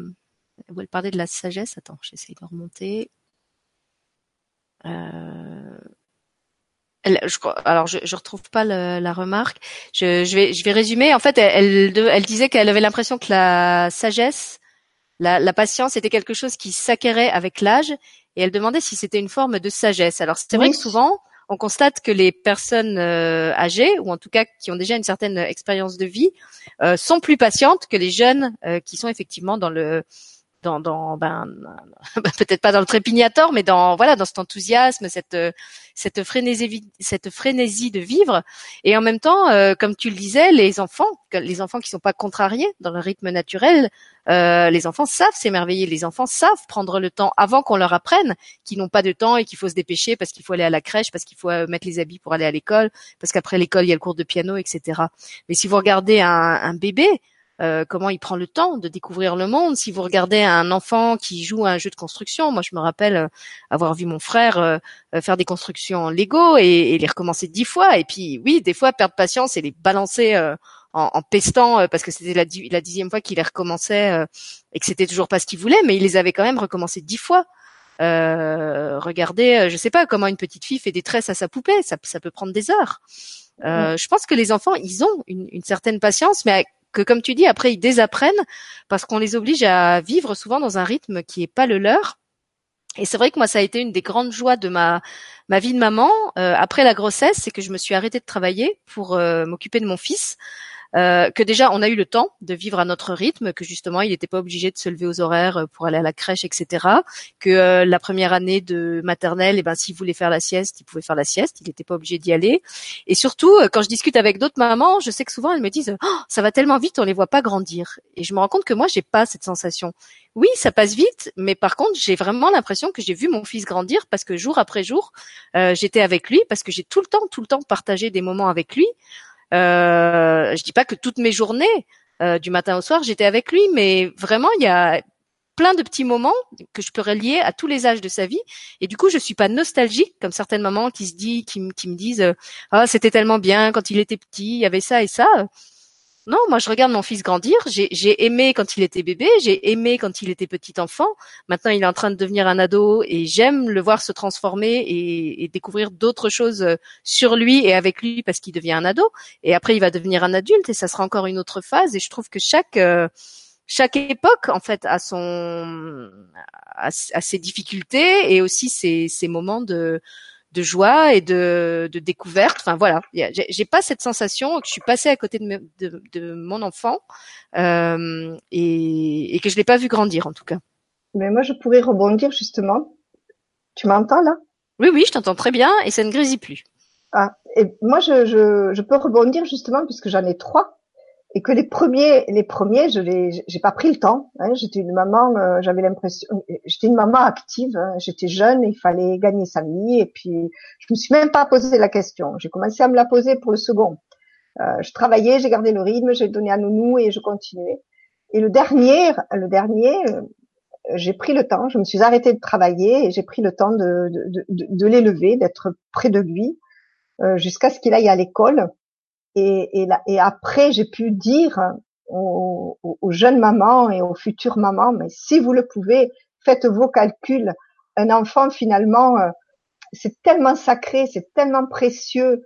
elle parlait de la sagesse. Attends, j'essaie de remonter. Euh... Elle, je, alors je, je retrouve pas le, la remarque. Je, je, vais je vais résumer. En fait, elle, elle, elle disait qu'elle avait l'impression que la sagesse, la, la patience était quelque chose qui s'acquérait avec l'âge, et elle demandait si c'était une forme de sagesse. Alors c'est vrai que souvent on constate que les personnes euh, âgées, ou en tout cas qui ont déjà une certaine expérience de vie, euh, sont plus patientes que les jeunes euh, qui sont effectivement dans le dans, dans (laughs) ben, peut-être pas dans le trépignator, mais dans voilà dans cet enthousiasme, cette cette frénésie cette frénésie de vivre, et en même temps, euh, comme tu le disais, les enfants, les enfants qui sont pas contrariés dans le rythme naturel, euh, les enfants savent s'émerveiller, les enfants savent prendre le temps avant qu'on leur apprenne qu'ils n'ont pas de temps et qu'il faut se dépêcher parce qu'il faut aller à la crèche, parce qu'il faut euh, mettre les habits pour aller à l'école, parce qu'après l'école il y a le cours de piano, etc. Mais si vous regardez un, un bébé, euh, comment il prend le temps de découvrir le monde. Si vous regardez un enfant qui joue à un jeu de construction, moi je me rappelle euh, avoir vu mon frère euh, faire des constructions en Lego et, les recommencer dix fois. Et puis oui, des fois perdre patience et les balancer en, en, pestant parce que c'était la, la, dixième fois qu'il les recommençait et que c'était toujours pas ce qu'il voulait, mais il les avait quand même recommencé dix fois. Euh, regardez, je sais pas comment une petite fille fait des tresses à sa poupée, ça, ça peut prendre des heures. Euh, Je pense que les enfants, ils ont une, une certaine patience, mais que comme tu dis, après ils désapprennent parce qu'on les oblige à vivre souvent dans un rythme qui est pas le leur. Et c'est vrai que moi, ça a été une des grandes joies de ma ma vie de maman euh, après la grossesse, c'est que je me suis arrêtée de travailler pour euh, m'occuper de mon fils euh, que déjà on a eu le temps de vivre à notre rythme, que justement il n'était pas obligé de se lever aux horaires euh, pour aller à la crèche, etc. Que euh, la première année de maternelle, eh ben s'il voulait faire la sieste, il pouvait faire la sieste, il n'était pas obligé d'y aller. Et surtout, quand je discute avec d'autres mamans, je sais que souvent elles me disent oh, ça va tellement vite, on les voit pas grandir. Et je me rends compte que moi j'ai pas cette sensation. Oui, ça passe vite, mais par contre j'ai vraiment l'impression que j'ai vu mon fils grandir parce que jour après jour j'étais avec lui, parce que j'ai tout le temps, tout le temps partagé des moments avec lui. Euh, je dis pas que toutes mes journées, euh, du matin au soir, j'étais avec lui, mais vraiment, il y a plein de petits moments que je peux relier à tous les âges de sa vie. Et du coup je suis pas nostalgique comme certaines mamans qui se disent qui, me disent ah c'était tellement bien quand il était petit il y avait ça et ça non, moi je regarde mon fils grandir. J'ai aimé quand il était bébé, j'ai aimé quand il était petit enfant. Maintenant, il est en train de devenir un ado et j'aime le voir se transformer et, et découvrir d'autres choses euh, sur lui et avec lui parce qu'il devient un ado. Et après, il va devenir un adulte et ça sera encore une autre phase. Et je trouve que chaque euh, chaque époque en fait a son a, ses difficultés et aussi ses, ses moments de de joie et de, de découverte. Enfin voilà, j'ai pas cette sensation que je suis passée à côté de, de, de mon enfant euh, et, et, que je l'ai pas vu grandir en tout cas. Mais moi, je pourrais rebondir justement. Tu m'entends là? Oui, oui, je t'entends très bien et ça ne grésille plus. Ah, et moi, je, je, je peux rebondir justement puisque j'en ai trois et que les premiers, les premiers, je les, j'ai pas pris le temps. Hein. J'étais une maman, euh, j'avais l'impression, j'étais une maman active. Hein. J'étais jeune, il fallait gagner sa vie, et puis je me suis même pas posé la question. J'ai commencé à me la poser pour le second. Euh, je travaillais, j'ai gardé le rythme, j'ai donné à nounou et je continuais. Et le dernier, le dernier, euh, j'ai pris le temps. Je me suis arrêtée de travailler et j'ai pris le temps de, de, de, de l'élever, d'être près de lui euh, jusqu'à ce qu'il aille à l'école et, et, et après, j'ai pu dire aux, aux, jeunes mamans et aux futures mamans, mais si vous le pouvez, faites vos calculs. Un enfant, finalement, euh, c'est tellement sacré, c'est tellement précieux.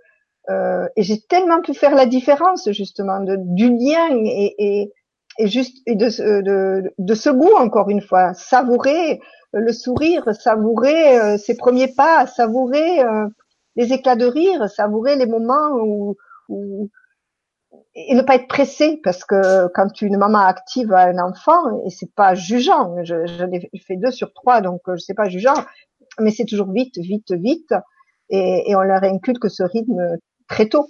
Euh, et j'ai tellement pu faire la différence, justement, de, du lien et, et, et juste et de, de, de, ce goût, encore une fois. Savourer le sourire, savourer euh, ses premiers pas, savourer euh, les éclats de rire, savourer les moments où, et ne pas être pressé parce que quand une maman active a un enfant et c'est pas jugeant, je, je l'ai fait deux sur trois donc je sais pas jugeant, mais c'est toujours vite, vite, vite. et, et on leur inculque ce rythme très tôt.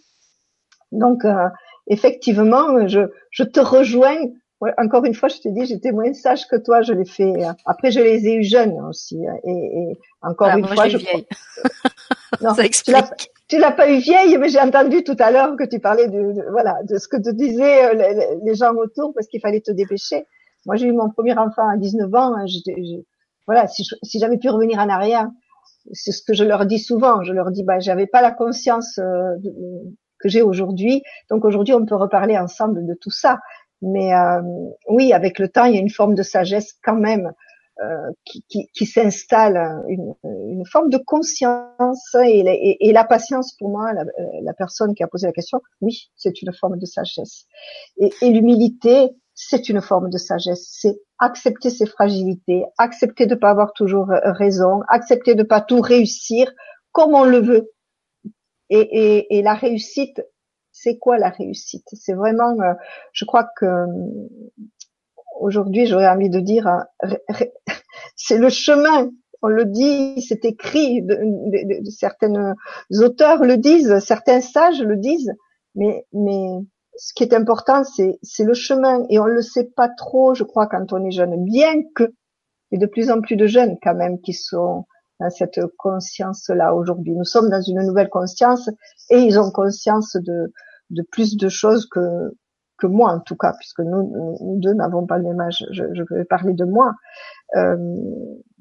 Donc, euh, effectivement, je, je te rejoins. Encore une fois, je te dis, j'étais moins sage que toi. Je l'ai fait. Après, je les ai eu jeunes aussi. Et, et encore une fois, je. (laughs) non, Ça explique. Tu l'as pas eu vieille, mais j'ai entendu tout à l'heure que tu parlais de, voilà de ce que te disaient euh, les, gens autour parce qu'il fallait te dépêcher. Moi, j'ai eu mon premier enfant à 19 ans. Hein, voilà, si, si j'avais pu revenir en arrière, c'est ce que je leur dis souvent. Je leur dis, bah, j'avais pas la conscience euh, que j'ai aujourd'hui. Donc aujourd'hui, on peut reparler ensemble de tout ça. Mais euh, oui, avec le temps, il y a une forme de sagesse quand même euh, qui, qui, qui s'installe, une, une, forme de conscience et, et, la patience pour moi, la, la, personne qui a posé la question, oui, c'est une forme de sagesse. Et, et l'humilité, c'est une forme de sagesse. C'est accepter ses fragilités, accepter de pas avoir toujours raison, accepter de pas tout réussir comme on le veut. Et, et, et la réussite, c'est quoi la réussite? C'est vraiment, euh, je crois que euh, aujourd'hui, j'aurais envie de dire, euh, (laughs) c'est le chemin. On le dit, c'est écrit, de, de, de, certaines auteurs le disent, certains sages le disent, mais, mais ce qui est important, c'est, c'est le chemin, et on le sait pas trop, je crois, quand on est jeune, bien que, il y a de plus en plus de jeunes quand même qui sont dans cette conscience-là aujourd'hui. Nous sommes dans une nouvelle conscience et ils ont conscience de, de plus de choses que, que moi en tout cas, puisque nous, nous deux n'avons pas le même âge. Je, je vais parler de moi. Euh,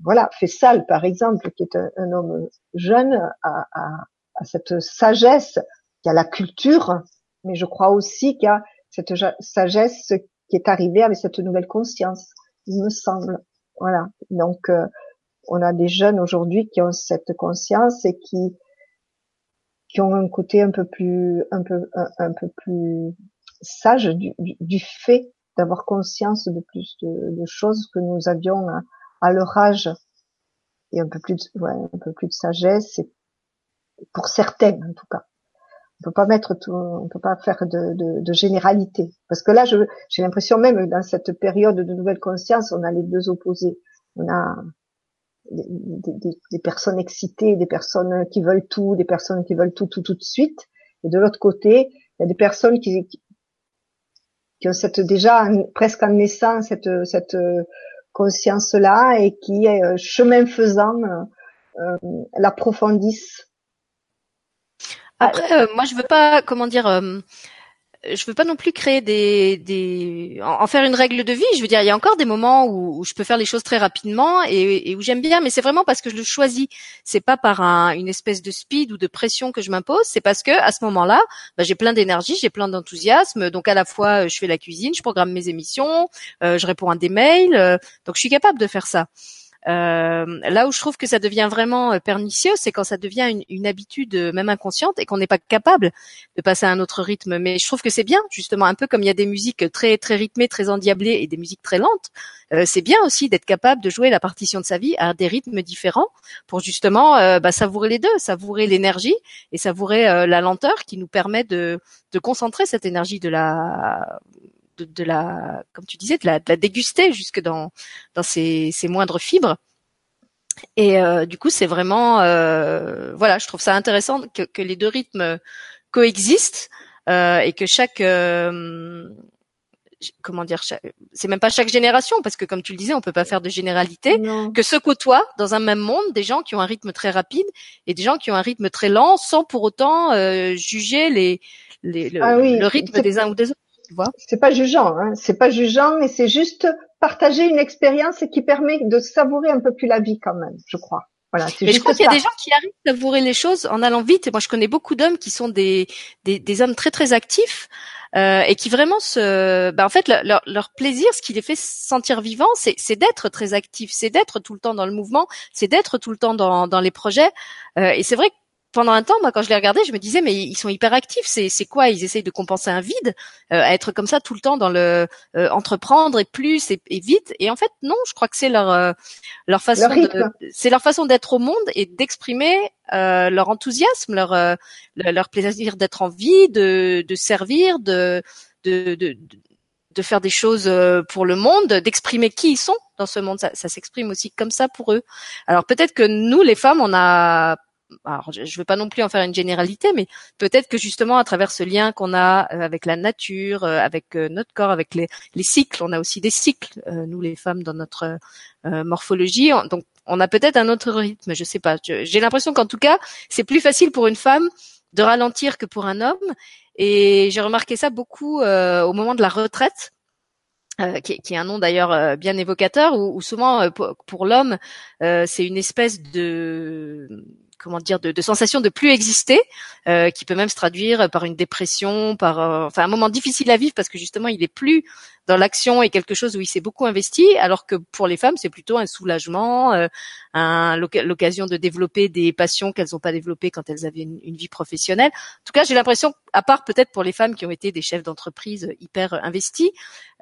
voilà, Fessal par exemple, qui est un, homme jeune, a, a, a, cette sagesse, qui a la culture, mais je crois aussi qu'il y a cette sagesse qui est arrivée avec cette nouvelle conscience, il me semble. Voilà. Donc, euh, on a des jeunes aujourd'hui qui ont cette conscience et qui qui ont un côté un peu plus un peu un, peu plus sage du, du, fait d'avoir conscience de plus de, de, choses que nous avions à, à, leur âge. Et un peu plus de, ouais, un peu plus de sagesse et pour certains en tout cas. On peut pas mettre tout, on peut pas faire de, de, de généralité. Parce que là j'ai l'impression même dans cette période de nouvelle conscience on a les deux opposés. On a des, des, personnes excitées, des personnes qui veulent tout, des personnes qui veulent tout, tout, tout de suite. Et de l'autre côté, il y a des personnes qui, qui ont cette déjà presque en naissant cette, cette conscience-là et qui, euh, chemin faisant, euh, l'approfondissent. Après, euh, moi, je veux pas, comment dire, euh, je veux pas non plus créer des, en faire une règle de vie. Je veux dire, il y a encore des moments où, je peux faire les choses très rapidement et, où j'aime bien, mais c'est vraiment parce que je le choisis. C'est pas par une espèce de speed ou de pression que je m'impose. C'est parce que à ce moment-là, bah, j'ai plein d'énergie, j'ai plein d'enthousiasme. Donc à la fois, je fais la cuisine, je programme mes émissions, euh, je réponds à des mails. Euh, donc je suis capable de faire ça. Euh, là où je trouve que ça devient vraiment euh, pernicieux, c'est quand ça devient une, une habitude euh, même inconsciente et qu'on n'est pas capable de passer à un autre rythme. Mais je trouve que c'est bien, justement, un peu comme il y a des musiques très très rythmées, très endiablées et des musiques très lentes. Euh, c'est bien aussi d'être capable de jouer la partition de sa vie à des rythmes différents pour justement bah, savourer les deux, savourer l'énergie et savourer la lenteur qui nous permet de, de concentrer cette énergie de la de, la, comme tu disais, de la, déguster jusque dans dans ses, moindres fibres. Et euh, du coup, c'est vraiment, euh, voilà, je trouve ça intéressant que, les deux rythmes coexistent euh, et que chaque comment dire, c'est même pas chaque génération parce que comme tu le disais, on peut pas faire de généralité, que se côtoient dans un même monde des gens qui ont un rythme très rapide et des gens qui ont un rythme très lent, sans pour autant juger les, les le, ah le rythme des uns ou des autres c'est pas jugeant, hein. c'est pas jugeant, et c'est juste partager une expérience qui permet de savourer un peu plus la vie quand même, je crois. Voilà, Mais je crois qu'il y a des gens qui arrivent à savourer les choses en allant vite. Et moi, je connais beaucoup d'hommes qui sont des, des, des hommes très très actifs euh, et qui vraiment se, bah, en fait, leur, leur plaisir, ce qui les fait sentir vivants, c'est, c'est d'être très actifs, c'est d'être tout le temps dans le mouvement, c'est d'être tout le temps dans, dans les projets. Euh, et c'est vrai que pendant un temps, moi, quand je les regardais, je me disais, mais ils sont hyper actifs. C'est, c'est quoi? Ils essayent de compenser un vide, euh, à être comme ça tout le temps dans le euh, entreprendre et plus et, vite. Et en fait, non, je crois que c'est leur euh, leur façon, c'est leur façon d'être au monde et d'exprimer leur enthousiasme, leur leur plaisir d'être en vie, de, de servir, de de, de de faire des choses pour le monde, d'exprimer qui ils sont dans ce monde. Ça, ça s'exprime aussi comme ça pour eux. Alors peut-être que nous, les femmes, on a alors je ne veux pas non plus en faire une généralité, mais peut-être que justement à travers ce lien qu'on a euh, avec la nature, euh, avec euh, notre corps, avec les, les, cycles, on a aussi des cycles, nous les femmes dans notre morphologie, donc on a peut-être un autre rythme, je sais pas. J'ai l'impression qu'en tout cas c'est plus facile pour une femme de ralentir que pour un homme, et j'ai remarqué ça beaucoup au moment de la retraite. qui, est, qui, est, un nom d'ailleurs bien évocateur, où, souvent pour, pour l'homme, c'est une espèce de comment dire de, de sensation de plus exister, euh, qui peut même se traduire par une dépression, par euh, enfin un moment difficile à vivre parce que justement il est plus dans l'action et quelque chose où il s'est beaucoup investi, alors que pour les femmes c'est plutôt un soulagement, euh, un, l'occasion de développer des passions qu'elles n'ont pas développées quand elles avaient une, vie professionnelle. En tout cas j'ai l'impression, à part peut-être pour les femmes qui ont été des chefs d'entreprise hyper investis,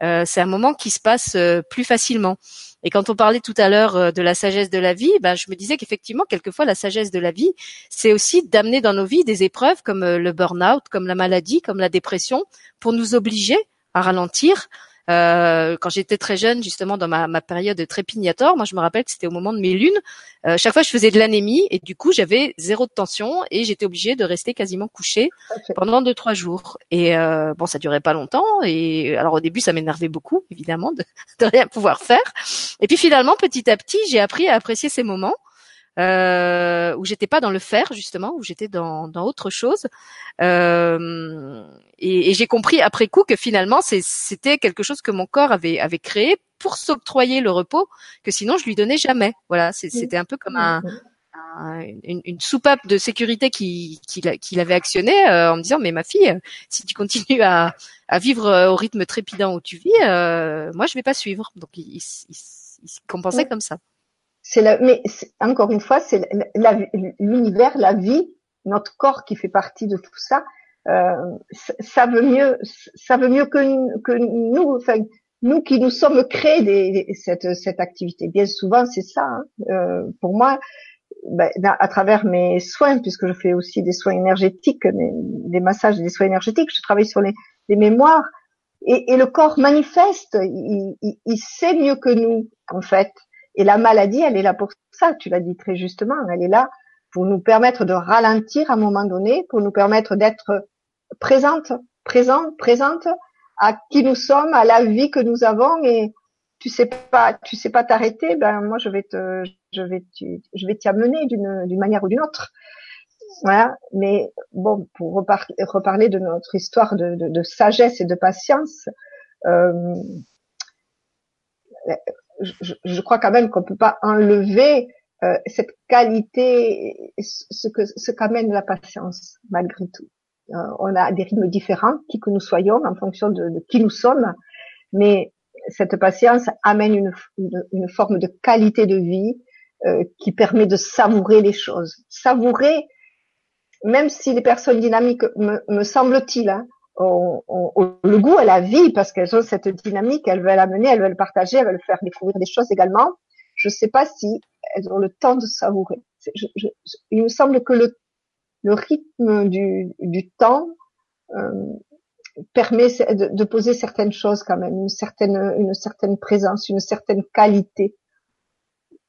euh, c'est un moment qui se passe plus facilement. Et quand on parlait tout à l'heure euh, de la sagesse de la vie, ben, je me disais qu'effectivement, quelquefois, la sagesse de la vie, c'est aussi d'amener dans nos vies des épreuves comme euh, le burn-out, comme la maladie, comme la dépression, pour nous obliger à ralentir, euh, quand j'étais très jeune, justement dans ma, ma période de trépignator, moi je me rappelle que c'était au moment de mes lunes. Euh, chaque fois je faisais de l'anémie et du coup j'avais zéro de tension et j'étais obligée de rester quasiment couchée pendant deux trois jours. Et euh, bon, ça durait pas longtemps. Et alors au début ça m'énervait beaucoup, évidemment, de, (laughs) de rien pouvoir faire. Et puis finalement, petit à petit, j'ai appris à apprécier ces moments euh, où j'étais pas dans le faire justement, où j'étais dans, dans autre chose. Euh, et, et j'ai compris après coup que finalement c'était quelque chose que mon corps avait avait créé pour s'octroyer le repos que sinon je lui donnais jamais. Voilà, c'était un peu comme un, une, une, soupape de sécurité qu'il qui, avait actionné euh, en me disant mais ma fille, si tu continues à, à vivre euh, au rythme trépidant où tu vis, euh, moi je vais pas suivre. Donc il, il, il, il compensait comme ça c'est la, mais encore une fois, c'est l'univers, la, vie, notre corps qui fait partie de tout ça. Euh, ça veut mieux, ça veut mieux que, que nous, enfin, nous qui nous sommes créés des, cette, cette activité. Bien souvent, c'est ça. Hein. Euh, pour moi, ben, à travers mes soins, puisque je fais aussi des soins énergétiques, des, massages et des soins énergétiques, je travaille sur les, les mémoires. Et, et, le corps manifeste, il, il, sait mieux que nous, en fait. Et la maladie, elle est là pour ça, tu l'as dit très justement, elle est là pour nous permettre de ralentir à un moment donné, pour nous permettre d'être présente, présente, présente à qui nous sommes, à la vie que nous avons et tu sais pas, tu sais pas t'arrêter, ben moi je vais te, je vais, je vais t'y amener d'une, d'une manière ou d'une autre. Voilà. Mais bon, pour reparler de notre histoire de, de, de sagesse et de patience, euh, je, je, crois quand même qu'on peut pas enlever euh, cette qualité, ce que ce qu'amène la patience malgré tout. Euh, on a des rythmes différents, qui que nous soyons, en fonction de, de qui nous sommes, mais cette patience amène une, une, une forme de qualité de vie euh, qui permet de savourer les choses. Savourer, même si les personnes dynamiques, me, me semble-t-il, hein, le goût à la vie parce qu'elles ont cette dynamique, elles veulent amener, elles veulent partager, elles veulent faire découvrir des choses également. Je ne sais pas si elles ont le temps de savourer. il me semble que le, le rythme du, du temps euh, permet de, de, poser certaines choses quand même, une certaine, une certaine présence, une certaine qualité.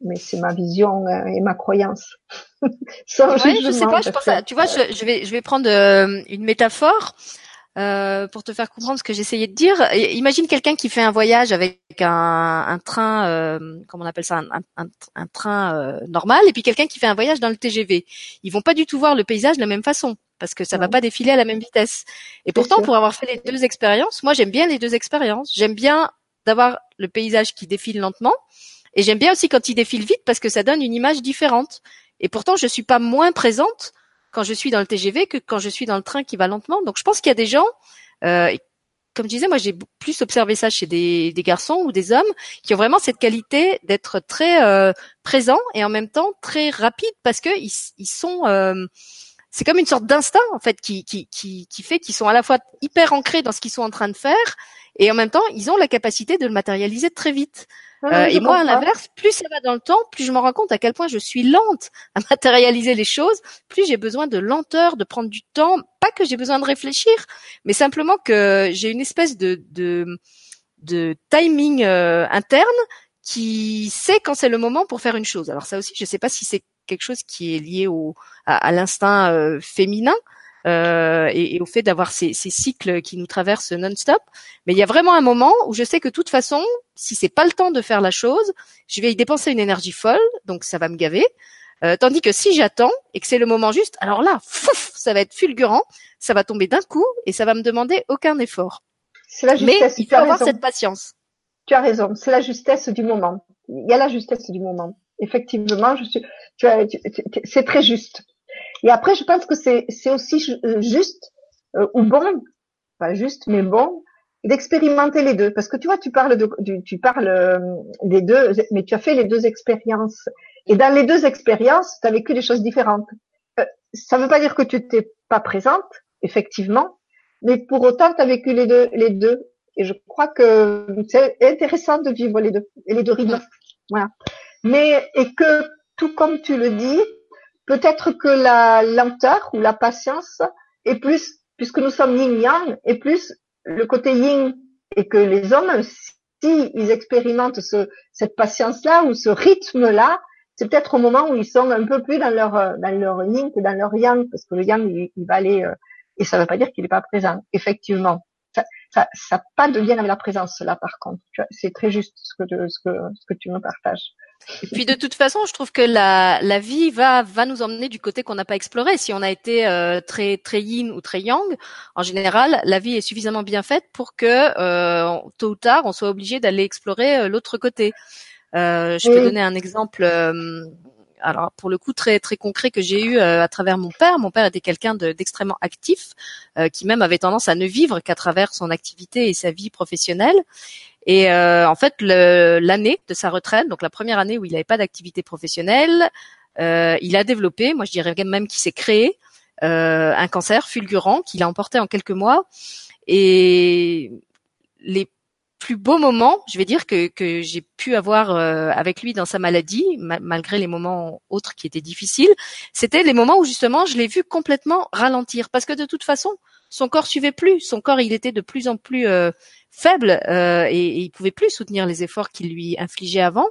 Mais c'est ma vision euh, et ma croyance. (laughs) Sans je sais pas, je pense tu vois, je, je, vais, je vais prendre euh, une métaphore. Euh, pour te faire comprendre ce que j'essayais de dire. Imagine quelqu'un qui fait un voyage avec un, un train, euh, comment on appelle ça, un, un, un train euh, normal, et puis quelqu'un qui fait un voyage dans le TGV. Ils vont pas du tout voir le paysage de la même façon parce que ça va pas défiler à la même vitesse. Et pourtant, pour avoir fait les deux expériences, moi j'aime bien les deux expériences. J'aime bien d'avoir le paysage qui défile lentement, et j'aime bien aussi quand il défile vite parce que ça donne une image différente. Et pourtant, je suis pas moins présente quand je suis dans le TGV que quand je suis dans le train qui va lentement. Donc je pense qu'il y a des gens, euh, comme je disais, moi j'ai plus observé ça chez des, garçons ou des hommes qui ont vraiment cette qualité d'être très euh, présents et en même temps très rapides parce que ils, sont euh, c'est comme une sorte d'instinct en fait qui, qui, qui, qui fait qu'ils sont à la fois hyper ancrés dans ce qu'ils sont en train de faire et en même temps ils ont la capacité de le matérialiser très vite. Ah euh, et moi, à l'inverse, plus ça va dans le temps, plus je me rends compte à quel point je suis lente à matérialiser les choses, plus j'ai besoin de lenteur, de prendre du temps, pas que j'ai besoin de réfléchir, mais simplement que j'ai une espèce de, de, de timing euh, interne qui sait quand c'est le moment pour faire une chose. Alors ça aussi, je sais pas si c'est quelque chose qui est lié au à, l'instinct euh, féminin. Euh, et, au fait d'avoir ces, ces, cycles qui nous traversent non-stop. Mais il y a vraiment un moment où je sais que de toute façon, si c'est pas le temps de faire la chose, je vais y dépenser une énergie folle, donc ça va me gaver. Euh, tandis que si j'attends et que c'est le moment juste, alors là, fouf, ça va être fulgurant, ça va tomber d'un coup et ça va me demander aucun effort. C'est la justesse. Mais il faut avoir cette patience. Tu as raison, c'est la justesse du moment. Il y a la justesse du moment. Effectivement, je suis, tu as, c'est très juste. Et après, je pense que c'est, aussi euh, juste euh, ou bon, pas juste, mais bon, d'expérimenter les deux. Parce que tu vois, tu parles de, tu parles euh, des deux, mais tu as fait les deux expériences. Et dans les deux expériences, tu as vécu des choses différentes. Euh, ça ne veut pas dire que tu n'étais pas présente, effectivement, mais pour autant, tu as vécu les deux, les deux. Et je crois que c'est intéressant de vivre les deux, les deux rythmes. Voilà. Mais, et que, tout comme tu le dis, peut-être que la lenteur ou la patience est plus, puisque nous sommes yin-yang, est plus le côté yin et que les hommes, si ils expérimentent ce, cette patience-là ou ce rythme-là, c'est peut-être au moment où ils sont un peu plus dans leur dans leur yin que dans leur yang, parce que le yang il, va aller euh, et ça ne veut pas dire qu'il n'est pas présent. Effectivement, ça ça ça pas de lien avec la présence là par contre. C'est très juste ce que ce que ce que tu me partages. Et puis de toute façon, je trouve que la, la vie va va nous emmener du côté qu'on n'a pas exploré. Si on a été euh, très très yin ou très yang, en général, la vie est suffisamment bien faite pour que euh, tôt ou tard, on soit obligé d'aller explorer euh, l'autre côté. je peux donner un exemple. Alors pour le coup très très concret que j'ai eu à travers mon père. Mon père était quelqu'un d'extrêmement actif, qui même avait tendance à ne vivre qu'à travers son activité et sa vie professionnelle. Et euh, en fait, l'année de sa retraite, donc la première année où il n'avait pas d'activité professionnelle, euh, il a développé, moi je dirais même qu'il s'est créé euh, un cancer fulgurant qu'il a emporté en quelques mois. Et les plus beaux moments, je vais dire que, que j'ai pu avoir avec lui dans sa maladie, malgré les moments autres qui étaient difficiles, c'était les moments où justement je l'ai vu complètement ralentir, parce que de toute façon, son corps suivait plus, son corps il était de plus en plus faible euh, et, il pouvait plus soutenir les efforts qu'il lui infligeait avant.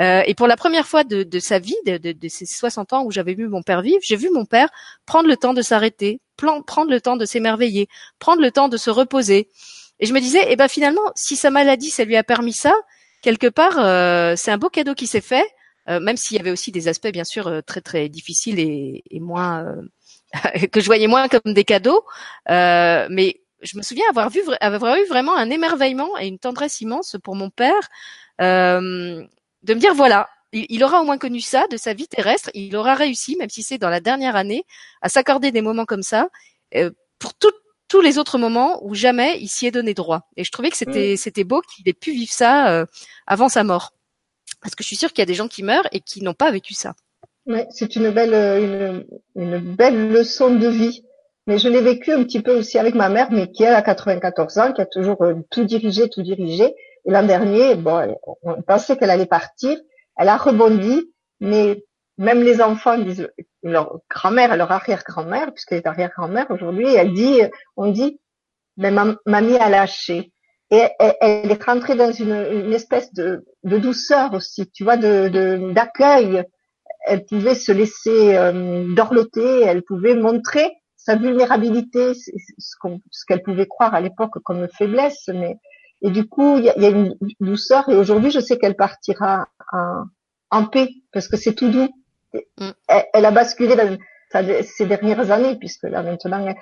Euh, et pour la première fois de, de sa vie, de, de, de, ses 60 ans où j'avais vu mon père vivre, j'ai vu mon père prendre le temps de s'arrêter, prendre le temps de s'émerveiller, prendre le temps de se reposer. Et je me disais, eh ben finalement, si sa maladie, ça lui a permis ça, quelque part, euh, c'est un beau cadeau qui s'est fait, euh, même s'il y avait aussi des aspects bien sûr euh, très très difficiles et, et moins (laughs) que je voyais moins comme des cadeaux. mais je me souviens avoir vu avoir eu vraiment un émerveillement et une tendresse immense pour mon père euh, de me dire voilà il, aura au moins connu ça de sa vie terrestre il aura réussi même si c'est dans la dernière année à s'accorder des moments comme ça euh, pour tous les autres moments où jamais il s'y est donné droit et je trouvais que c'était mm. c'était beau qu'il ait pu vivre ça euh, avant sa mort parce que je suis sûre qu'il y a des gens qui meurent et qui n'ont pas vécu ça ouais, c'est une belle une, une belle leçon de vie mais je l'ai vécu un petit peu aussi avec ma mère, mais qui elle a 94 ans, qui a toujours euh, tout dirigé, tout dirigé. Et l'an dernier, bon, on pensait qu'elle allait partir. Elle a rebondi, mais même les enfants disent, leur grand-mère, leur arrière-grand-mère, puisqu'elle est arrière-grand-mère aujourd'hui, elle dit, on dit, ben, mamie a lâché. Et elle, est rentrée dans une, une espèce de, de, douceur aussi, tu vois, de d'accueil. elle pouvait se laisser euh, dorloter, elle pouvait montrer sa vulnérabilité, ce qu'elle pouvait croire à l'époque comme faiblesse, mais et du coup il y a, une douceur et aujourd'hui je sais qu'elle partira en, paix parce que c'est tout doux. Mm. Elle, a basculé dans ces dernières années puisque là maintenant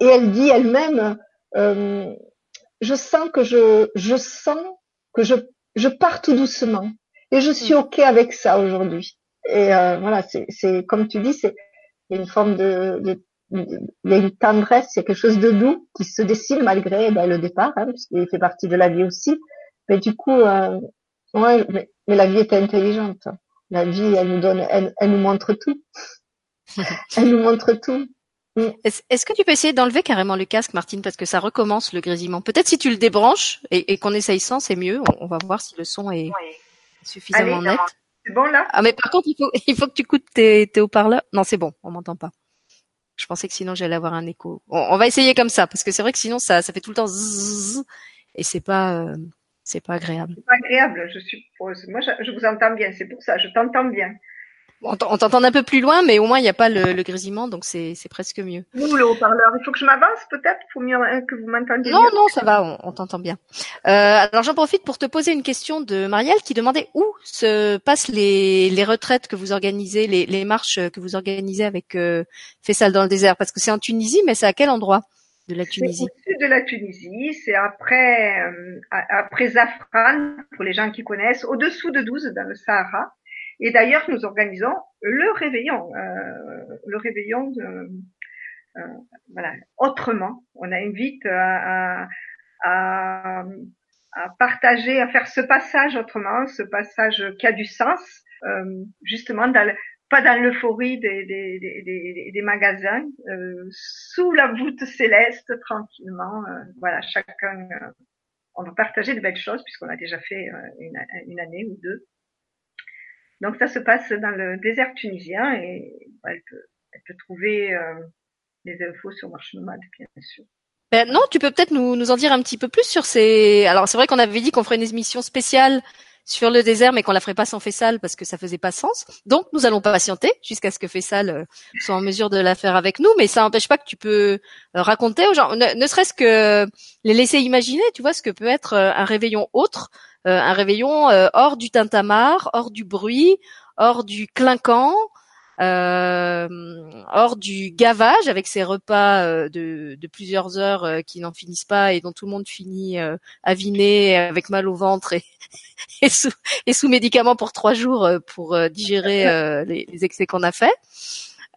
et elle dit elle-même euh, je sens que je je sens que je je pars tout doucement et je suis mm. ok avec ça aujourd'hui et euh, voilà c'est comme tu dis c'est une forme de, de il y a une tendresse, il y a quelque chose de doux qui se dessine malgré ben, le départ, hein, puisqu'il fait partie de la vie aussi. Mais du coup, euh, ouais, mais, la vie est intelligente. La vie, elle nous donne, elle, elle nous montre tout. (laughs) elle nous montre tout. Mm. Est-ce que tu peux essayer d'enlever carrément le casque, Martine, parce que ça recommence le grésillement? Peut-être si tu le débranches et, et qu'on essaye sans, c'est mieux. On, va voir si le son est suffisamment net. C'est bon là? Ah mais par contre, il faut, il faut que tu coûtes tes, tes haut-parleurs. Non, c'est bon, on m'entend pas. Je pensais que sinon j'allais avoir un écho. On, va essayer comme ça parce que c'est vrai que sinon ça, ça fait tout le temps zzz, et c'est pas euh, c'est pas agréable. C'est pas agréable, je suppose. Moi, je, vous entends bien. C'est pour ça, je t'entends bien. On t'entend un peu plus loin, mais au moins il n'y a pas le, le grésillement, donc c'est presque mieux. Nous, le haut-parleur, il faut que je m'avance peut-être pour mieux hein, que vous m'entendiez. Non, non, ça va, on, on t'entend bien. Euh, alors j'en profite pour te poser une question de Marielle qui demandait où se passent les, les retraites que vous organisez, les, les marches que vous organisez avec euh, Fessal dans le désert, parce que c'est en Tunisie, mais c'est à quel endroit? De la Tunisie au sud de la Tunisie, c'est après euh, après Zafran pour les gens qui connaissent, au-dessous de 12 dans le Sahara. Et d'ailleurs, nous organisons le réveillon, euh, le réveillon de, euh, voilà, autrement. On invite à, à, à, partager, à faire ce passage autrement, ce passage qui a du sens, euh, justement dans pas dans l'euphorie des, des, des, des, magasins, euh, sous la voûte céleste, tranquillement. Euh, voilà, chacun, euh, on va partager de belles choses puisqu'on a déjà fait une, une, année ou deux. Donc ça se passe dans le désert tunisien et elle, peut, elle peut trouver les infos sur Marche Nomade, bien sûr. Ben non, tu peux peut-être nous, nous en dire un petit peu plus sur ces. Alors c'est vrai qu'on avait dit qu'on ferait une émission spéciale sur le désert, mais qu'on la ferait pas sans Fessal parce que ça faisait pas sens. Donc nous allons patienter jusqu'à ce que Fessal euh, soit en mesure de la faire avec nous, mais ça n'empêche pas que tu peux euh, raconter aux gens, ne, serait-ce que les laisser imaginer, tu vois, ce que peut être euh, un réveillon autre, un réveillon hors du tintamarre, hors du bruit, hors du clinquant, hors du gavage avec ces repas euh, de, plusieurs heures euh, qui n'en finissent pas et dont tout le monde finit aviné avec mal au ventre (laughs) et, sous, médicaments pour trois jours pour digérer les, excès qu'on a fait.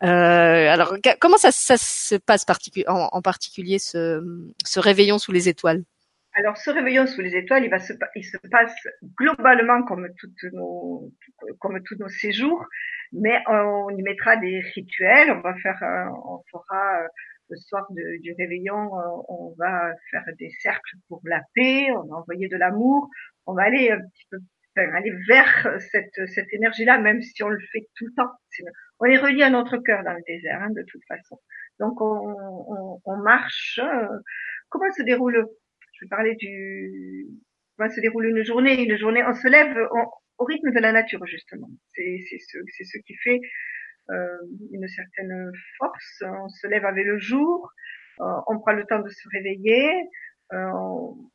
alors comment ça, se passe en, particulier ce réveillon sous les étoiles? Alors, ce réveillon sous les étoiles, il, va se, il se passe globalement comme, toutes nos, comme tous nos séjours, mais on y mettra des rituels. On va faire, on fera le soir de, du réveillon, on va faire des cercles pour la paix, on va envoyer de l'amour, on va aller un petit peu aller vers cette, cette énergie-là, même si on le fait tout le temps. On est relié à notre cœur dans le désert, hein, de toute façon. Donc on, on, on marche. comment se déroule Je parler du comment se déroule une journée. Une journée, on se lève, on, au rythme de la nature justement. C'est ce, ce qui fait euh, une certaine force. On se lève avec le jour, euh, on prend le temps de se réveiller, euh,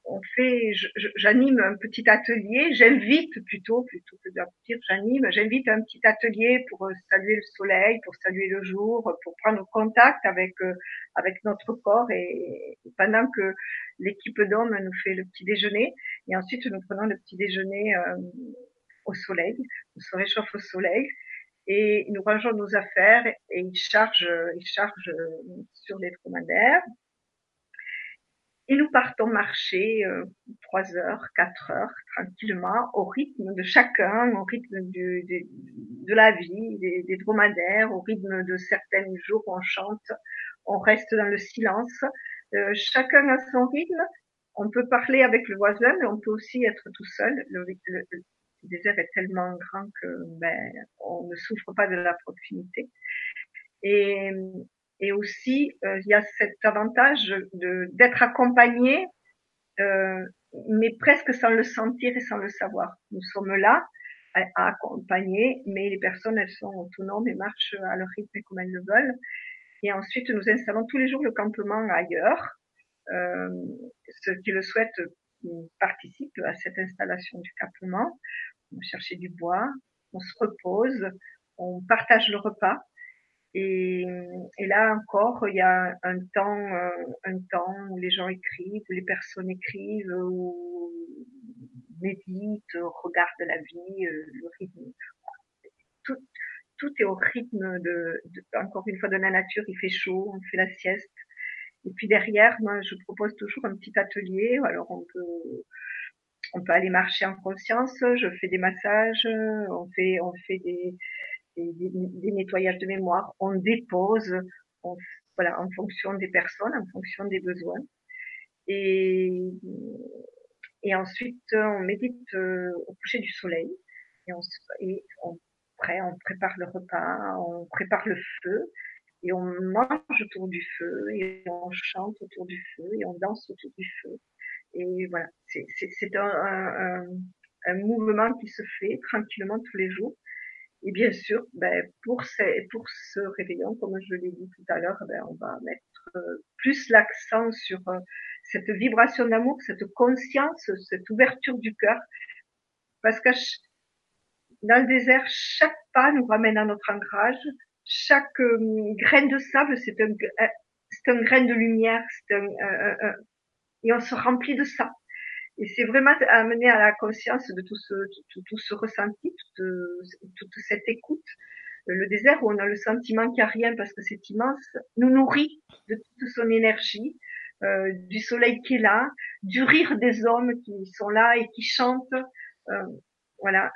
on fait, j'anime un petit atelier, j'invite plutôt, plutôt que dire j'anime, j'invite un petit atelier pour saluer le soleil, pour saluer le jour, pour prendre contact avec avec notre corps et, pendant que l'équipe d'hommes nous fait le petit déjeuner et ensuite nous prenons le petit déjeuner au soleil, on se réchauffe au soleil et nous rangeons nos affaires et ils chargent, ils chargent sur les dromadaires. Et nous partons marcher euh, trois heures, quatre heures, tranquillement, au rythme de chacun, au rythme du, de la vie, des, des, dromadaires, au rythme de certains jours où on chante, on reste dans le silence. Euh, chacun a son rythme. On peut parler avec le voisin, mais on peut aussi être tout seul. Le, le, le désert est tellement grand que ben, on ne souffre pas de la proximité. Et, et aussi, euh, il y a cet avantage de d'être accompagné, euh, mais presque sans le sentir et sans le savoir. Nous sommes là à, accompagner, mais les personnes, elles sont autonomes et marchent à leur rythme comme elles le veulent. Et ensuite, nous installons tous les jours le campement ailleurs. Euh, ceux qui le souhaitent participent à cette installation du campement on chercher du bois, on se repose, on partage le repas. Et, et là encore, il y a un temps, euh, un temps où les gens écrivent, où les personnes écrivent, où méditent, regardent la vie, euh, le rythme. Tout, tout est au rythme de, de, encore une fois, de la nature. Il fait chaud, on fait la sieste. Et puis derrière, moi, je propose toujours un petit atelier. Alors on peut on peut aller marcher en conscience. Je fais des massages, on fait, on fait des, des, des nettoyages de mémoire, on dépose, on, voilà, en fonction des personnes, en fonction des besoins. Et, et ensuite, on médite euh, au coucher du soleil et on, et on, on prépare le repas, on prépare le feu et on mange autour du feu et on chante autour du feu et on danse autour du feu. Et voilà, c'est un, un, un, mouvement qui se fait tranquillement tous les jours. Et bien sûr, ben, pour, ces, pour ce réveillon, comme je l'ai dit tout à l'heure, ben, on va mettre euh, plus l'accent sur euh, cette vibration d'amour, cette conscience, cette ouverture du cœur. Parce que dans le désert, chaque pas nous ramène à notre ancrage. Chaque euh, graine de sable, c'est un, c'est un grain de lumière. C'est un, et on se remplit de ça. Et c'est vraiment amener à la conscience de tout ce, tout, ce ressenti, toute, toute, cette écoute. Le désert où on a le sentiment qu'il n'y a rien parce que c'est immense, nous nourrit de toute son énergie, euh, du soleil qui est là, du rire des hommes qui sont là et qui chantent. Euh, voilà,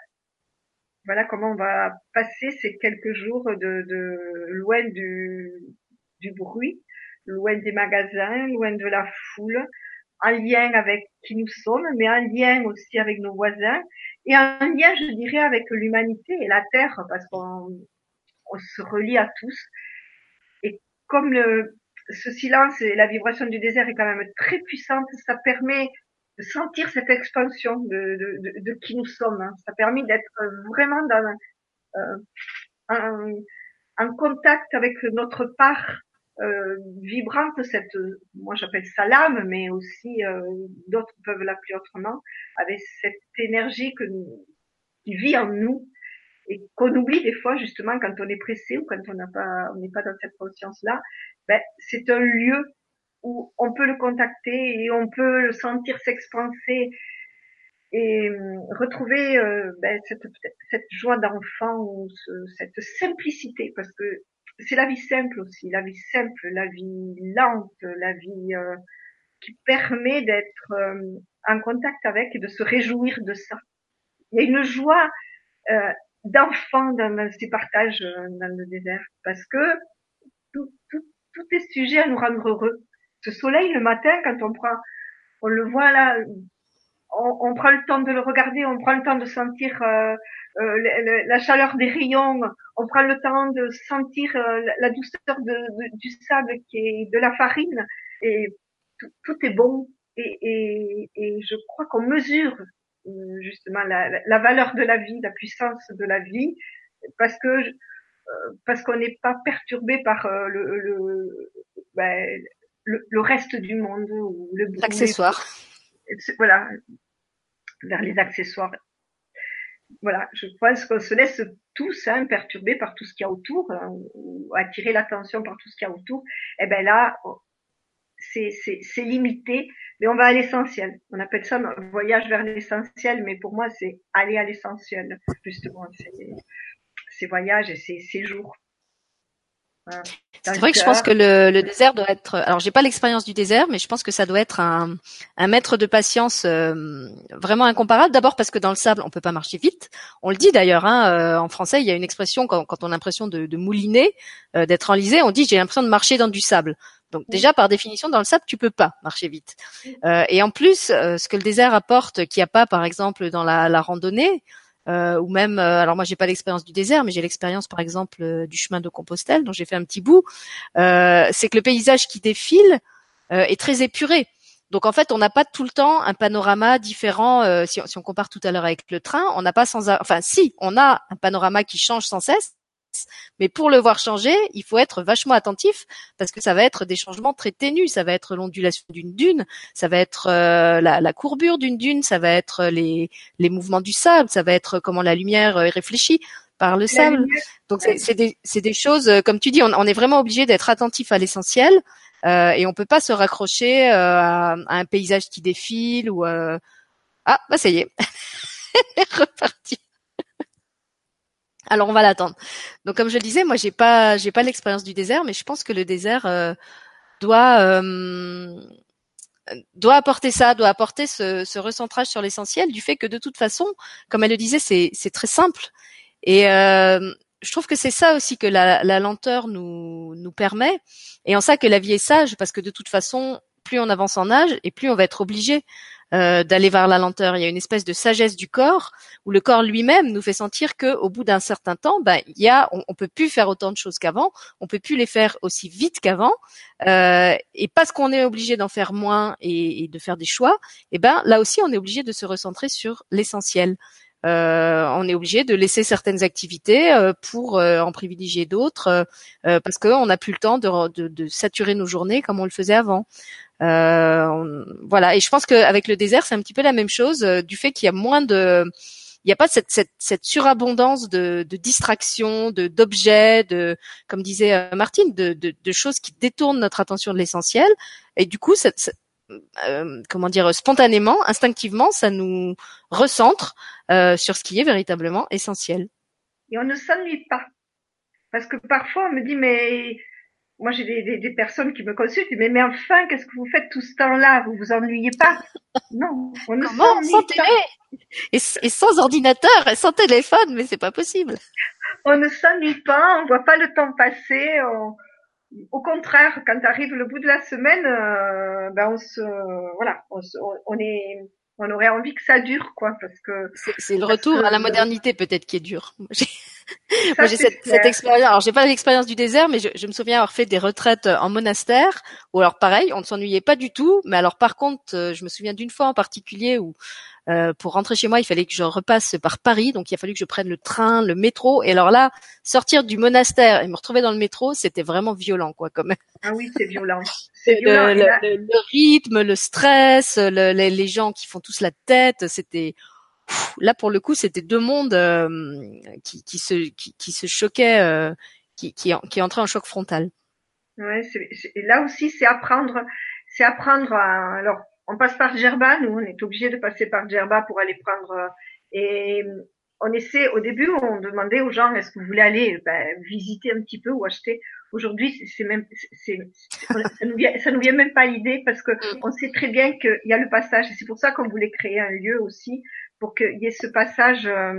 voilà comment on va passer ces quelques jours de, de loin du, du bruit, loin des magasins, loin de la foule, en lien avec qui nous sommes, mais en lien aussi avec nos voisins et en lien, je dirais, avec l'humanité et la Terre, parce qu'on on se relie à tous. Et comme le, ce silence et la vibration du désert est quand même très puissante, ça permet de sentir cette expansion de, de, de, qui nous sommes. Hein. Ça permet d'être vraiment dans euh, un, en contact avec notre part vibrante, cette, moi j'appelle ça l'âme, mais aussi euh, d'autres peuvent l'appeler autrement, avec cette énergie que qui vit en nous et qu'on oublie des fois justement quand on est pressé ou quand on n'a pas, on n'est pas dans cette conscience-là. Ben, c'est un lieu où on peut le contacter et on peut le sentir s'expanser et euh, retrouver euh, ben, cette, cette joie d'enfant ou cette simplicité parce que c'est la vie simple aussi, la vie simple, la vie lente, la vie euh, qui permet d'être euh, en contact avec et de se réjouir de ça. Il y a une joie euh, d'enfant dans ces partages dans le désert parce que tout, tout, tout est sujet à nous rendre heureux. Ce soleil le matin, quand on prend, on le voit là, on, on, prend le temps de le regarder, on prend le temps de sentir euh, euh, la chaleur des rayons, on prend le temps de sentir euh, la douceur de, du sable qui est de la farine, et tout, est bon. Et, et, et je crois qu'on mesure euh, justement la, la, valeur de la vie, la puissance de la vie, parce que parce qu'on n'est pas perturbé par le, le, ben, le, le, reste du monde ou le accessoire. Voilà, vers les accessoires voilà, je pense qu'on se laisse tous hein, par tout ce qu'il y a autour, hein, ou attirer l'attention par tout ce qu'il y a autour. Et eh ben là, c'est limité, mais on va à l'essentiel. On appelle ça un voyage vers l'essentiel, mais pour moi, c'est aller à l'essentiel, justement, ces voyages et ces séjours. C'est vrai que je pense que le, le, désert doit être. Alors, j'ai pas l'expérience du désert, mais je pense que ça doit être un, un maître de patience euh, vraiment incomparable. D'abord parce que dans le sable, on peut pas marcher vite. On le dit d'ailleurs. Hein, euh, en français, il y a une expression quand, quand on a l'impression de, de mouliner, euh, d'être enlisé, on dit j'ai l'impression de marcher dans du sable. Donc déjà par définition dans le sable tu peux pas marcher vite. et en plus ce que le désert apporte qu'il n'y a pas par exemple dans la, la randonnée, euh, ou même, euh, alors moi j'ai pas l'expérience du désert, mais j'ai l'expérience par exemple euh, du chemin de Compostelle, dont j'ai fait un petit bout. c'est que le paysage qui défile est très épuré. Donc en fait, on n'a pas tout le temps un panorama différent. si, si, on compare tout à l'heure avec le train, on n'a pas sans, enfin si, on a un panorama qui change sans cesse, mais pour le voir changer, il faut être vachement attentif parce que ça va être des changements très ténus. Ça va être l'ondulation d'une dune, ça va être euh, la, courbure d'une dune, ça va être les, les mouvements du sable, ça va être comment la lumière est réfléchie par le sable. Donc c'est des, des, choses, euh, comme tu dis, on, est vraiment obligé d'être attentif à l'essentiel euh, et on peut pas se raccrocher à, un paysage qui défile ou ah bah ça y est, (laughs) reparti. Alors on va l'attendre. Donc comme je le disais, moi j'ai pas j'ai pas l'expérience du désert, mais je pense que le désert euh, doit euh, doit apporter ça, doit apporter ce, ce recentrage sur l'essentiel du fait que de toute façon, comme elle le disait, c'est c'est très simple. Et euh, je trouve que c'est ça aussi que la, la, lenteur nous nous permet, et en ça que la vie est sage, parce que de toute façon, plus on avance en âge, et plus on va être obligé euh, d'aller vers la lenteur. Il y a une espèce de sagesse du corps où le corps lui-même nous fait sentir que au bout d'un certain temps, ben il y a, on, peut plus faire autant de choses qu'avant, on peut plus les faire aussi vite qu'avant, euh, et parce qu'on est obligé d'en faire moins et, de faire des choix, et eh ben là aussi on est obligé de se recentrer sur l'essentiel. on est obligé de laisser certaines activités pour en privilégier d'autres parce qu'on n'a plus le temps de, de, de, saturer nos journées comme on le faisait avant. Voilà, et je pense qu'avec le désert, c'est un petit peu la même chose du fait qu'il y a moins de il n'y a pas cette, cette, cette surabondance de, de distractions, de d'objets, de comme disait euh, Martine, de, de, de, choses qui détournent notre attention de l'essentiel. Et du coup, ça, euh, comment dire, spontanément, instinctivement, ça nous recentre euh, sur ce qui est véritablement essentiel. Et on ne s'ennuie pas. Parce que parfois on me dit mais moi j'ai des, des, des, personnes qui me consultent, mais mais enfin qu'est-ce que vous faites tout ce temps-là? Vous vous ennuyez pas? Non, on ne s'ennuie sans télé? et, et, sans ordinateur et sans téléphone, mais c'est pas possible. On ne s'ennuie pas, on voit pas le temps passer. Au contraire, quand arrive le bout de la semaine, euh, ben on se voilà, on, on est on aurait envie que ça dure, quoi, parce que c'est le retour à la modernité peut-être qui est dur. (laughs) Moi, j'ai cette, cette, expérience. Alors, j'ai pas l'expérience du désert, mais je, je, me souviens avoir fait des retraites euh, en monastère. Ou alors, pareil, on ne s'ennuyait pas du tout. Mais alors, par contre, euh, je me souviens d'une fois en particulier où, euh, pour rentrer chez moi, il fallait que je repasse par Paris. Donc, il a fallu que je prenne le train, le métro. Et alors là, sortir du monastère et me retrouver dans le métro, c'était vraiment violent, quoi, quand même. Ah oui, c'est violent. (laughs) C'est le, le, rythme, le stress, les, les gens qui font tous la tête, c'était là pour le coup c'était deux mondes euh, qui, qui, se qui, qui se choquaient euh, qui qui, qui entraient en choc frontal. Ouais c'est, là aussi c'est apprendre c'est apprendre à, alors on passe par Gerba nous on est obligé de passer par Gerba pour aller prendre et on essaie au début on demandait aux gens est-ce que vous voulez aller ben, visiter un petit peu ou acheter. Aujourd'hui c'est même c'est, ça nous vient ça nous vient même pas l'idée parce que mm. on sait très bien qu'il y a le passage. Et c'est pour ça qu'on voulait créer un lieu aussi pour qu'il y ait ce passage euh,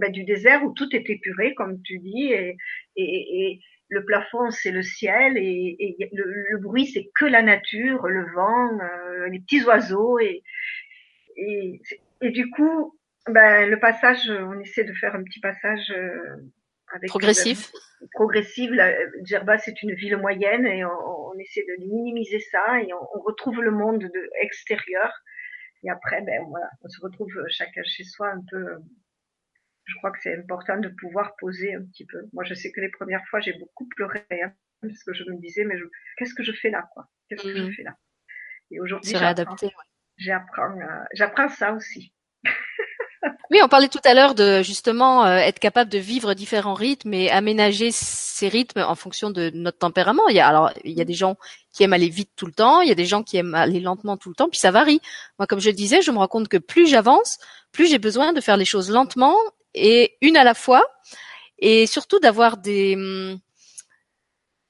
ben, du désert où tout est épuré, comme tu dis, et, et, et le plafond c'est le ciel, et, et le, le, bruit c'est que la nature, le vent, euh, les petits oiseaux, et, et, et du coup, ben, le passage, on essaie de faire un petit passage euh, avec progressif. progressif. La, Djerba c'est une ville moyenne et on, on, essaie de minimiser ça et on, on retrouve le monde de, extérieur et après, ben voilà, on se retrouve chacun chez soi un peu. Je crois que c'est important de pouvoir poser un petit peu. Moi, je sais que les premières fois, j'ai beaucoup pleuré hein, parce que je me disais, mais qu'est-ce que je fais là, quoi? Qu'est-ce que je mmh. fais là? Et aujourd'hui, j'apprends, euh, j'apprends ça aussi. Oui, on parlait tout à l'heure de justement euh, être capable de vivre différents rythmes et aménager ces rythmes en fonction de notre tempérament. Il y a alors il y a des gens qui aiment aller vite tout le temps, il y a des gens qui aiment aller lentement tout le temps, puis ça varie. Moi, comme je le disais, je me rends compte que plus j'avance, plus j'ai besoin de faire les choses lentement et une à la fois, et surtout d'avoir des hum,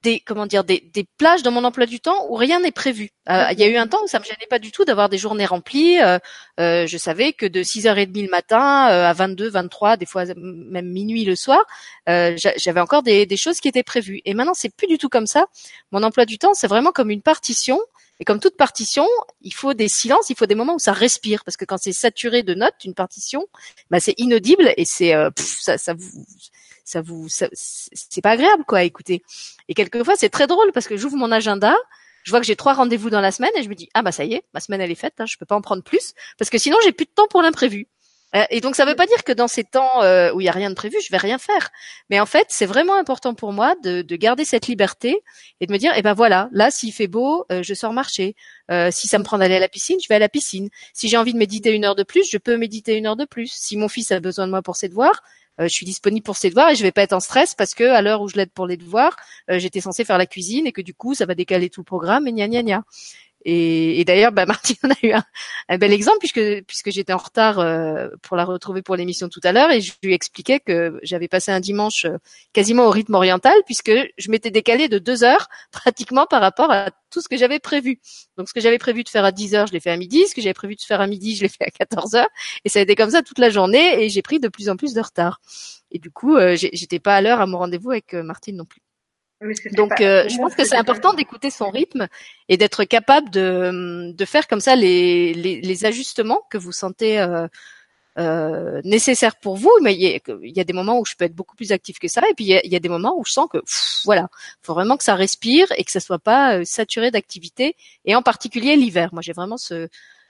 des comment dire des, des, plages dans mon emploi du temps où rien n'est prévu. Euh, il y a eu un temps où ça me gênait pas du tout d'avoir des journées remplies. Euh, euh, je savais que de 6h30 le matin à 22, 23, des fois même minuit le soir, j'avais encore des, des, choses qui étaient prévues. Et maintenant c'est plus du tout comme ça. Mon emploi du temps c'est vraiment comme une partition. Et comme toute partition, il faut des silences, il faut des moments où ça respire, parce que quand c'est saturé de notes, une partition, bah c'est inaudible et c'est ça, ça vous ça vous, c'est pas agréable quoi à écouter. Et quelquefois c'est très drôle parce que j'ouvre mon agenda, je vois que j'ai trois rendez-vous dans la semaine et je me dis ah bah ça y est, ma semaine elle est faite, hein, je peux pas en prendre plus parce que sinon j'ai plus de temps pour l'imprévu. Euh, et donc ça veut pas dire que dans ces temps euh, où il y a rien de prévu, je vais rien faire. Mais en fait, c'est vraiment important pour moi de, de, garder cette liberté et de me dire, eh ben voilà, là s'il fait beau, euh, je sors marcher. si ça me prend d'aller à la piscine, je vais à la piscine. Si j'ai envie de méditer une heure de plus, je peux méditer une heure de plus. Si mon fils a besoin de moi pour ses devoirs, je suis disponible pour ses devoirs et je vais pas être en stress parce que à l'heure où je l'aide pour les devoirs, j'étais censée faire la cuisine et que du coup ça va décaler tout le programme et gna gna gna. Et, d'ailleurs, bah, (laughs) Martine on a eu un, bel exemple puisque puisque j'étais en retard euh, pour la retrouver pour l'émission tout à l'heure et je lui expliquais que j'avais passé un dimanche euh, quasiment au rythme oriental puisque je m'étais décalé de deux heures (laughs) pratiquement par rapport à tout ce que j'avais prévu. Donc ce que j'avais prévu de faire à 10 heures, je l'ai fait à midi. Ce que j'avais prévu de faire à midi, je l'ai fait à 14 heures. Et ça a été comme ça toute la journée et j'ai pris de plus en plus de retard. Et du coup, euh, j'étais pas à l'heure à mon rendez-vous avec Martine non plus. Donc, euh, je pense que c'est important d'écouter son rythme et d'être capable de, de faire comme ça les, les, les ajustements que vous sentez euh, euh, nécessaires pour vous. Mais il y, a, il y, a, des moments où je peux être beaucoup plus active que ça, et puis il y a, il y a des moments où je sens que pff, voilà, faut vraiment que ça respire et que ça soit pas euh, saturé d'activité, et en particulier l'hiver. Moi, j'ai vraiment ce,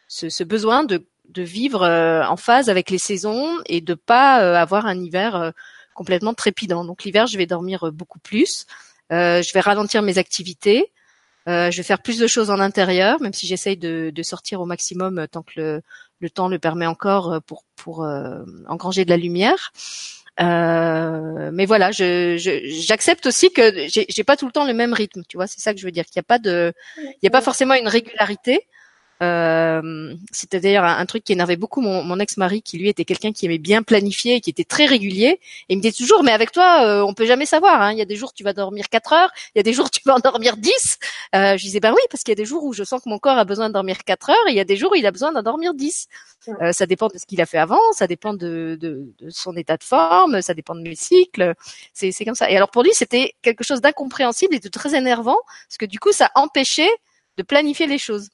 ce, ce, besoin de de vivre en phase avec les saisons et de pas avoir un hiver complètement trépidant. Donc l'hiver, je vais dormir beaucoup plus. Je vais ralentir mes activités. Euh, je vais faire plus de choses en intérieur, même si j'essaye de, de, sortir au maximum euh, tant que le, le, temps le permet encore euh, pour, pour euh, engranger de la lumière. Euh, mais voilà, je, j'accepte aussi que j'ai, j'ai pas tout le temps le même rythme. Tu vois, c'est ça que je veux dire. Qu'il n'y a pas de, il y a pas forcément une régularité. Euh, C'était d'ailleurs un, truc qui énervait beaucoup mon, mon ex-mari, qui lui était quelqu'un qui aimait bien planifier, qui était très régulier. Et il me disait toujours, mais avec toi, euh, on peut jamais savoir. Hein. Il y a des jours tu vas dormir 4 heures, il y a des jours tu vas en dormir 10. Euh, je disais, bah oui, parce qu'il y a des jours où je sens que mon corps a besoin de dormir 4 heures, et il y a des jours où il a besoin d'en dormir 10. Euh, ça dépend de ce qu'il a fait avant, ça dépend de, de, de, son état de forme, ça dépend de mes cycles. C'est comme ça. Et alors pour lui, c'était quelque chose d'incompréhensible et de très énervant, parce que du coup, ça empêchait de planifier les choses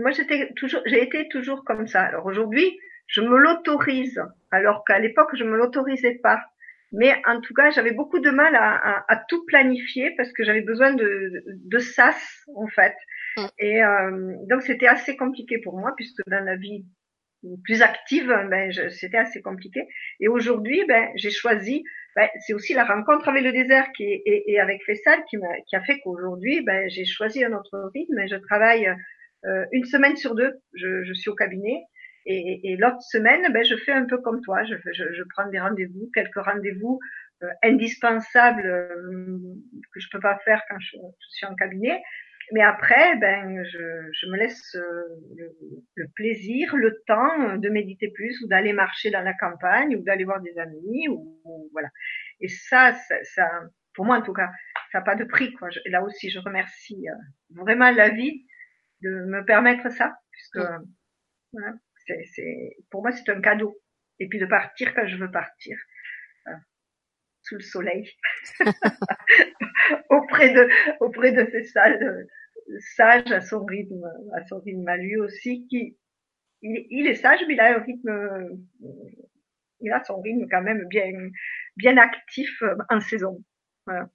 moi, j'étais toujours, j'ai été toujours comme ça. Alors aujourd'hui, je me l'autorise, alors qu'à l'époque, je me l'autorisais pas. Mais en tout cas, j'avais beaucoup de mal à, à, à tout planifier parce que j'avais besoin de, de sas, en fait. Mm. Et euh, donc, c'était assez compliqué pour moi puisque dans la vie plus active, ben, c'était assez compliqué. Et aujourd'hui, ben, j'ai choisi, ben, c'est aussi la rencontre avec le désert qui, et, et avec Fessal qui, a, qui a fait qu'aujourd'hui, ben, j'ai choisi un autre rythme et je travaille une semaine sur deux, je, suis au cabinet. Et, l'autre semaine, ben, je fais un peu comme toi. Je, je, prends des rendez-vous, quelques rendez-vous euh, indispensables euh, que je peux pas faire quand je, suis en cabinet. Mais après, ben, je, me laisse le, plaisir, le temps de méditer plus ou d'aller marcher dans la campagne ou d'aller voir des amis ou, voilà. Et ça, ça, pour moi en tout cas, ça n'a pas de prix. Quoi. Là aussi, je remercie vraiment la vie de me permettre ça, puisque voilà, c'est, c'est, pour moi c'est un cadeau. Et puis de partir quand je veux partir, euh, sous le soleil, (laughs) (laughs) auprès de auprès de ces salles euh, sages à son rythme, à son rythme à lui aussi, qui il, il est sage, mais il a un rythme, il a son rythme quand même bien bien actif euh, en saison. Voilà.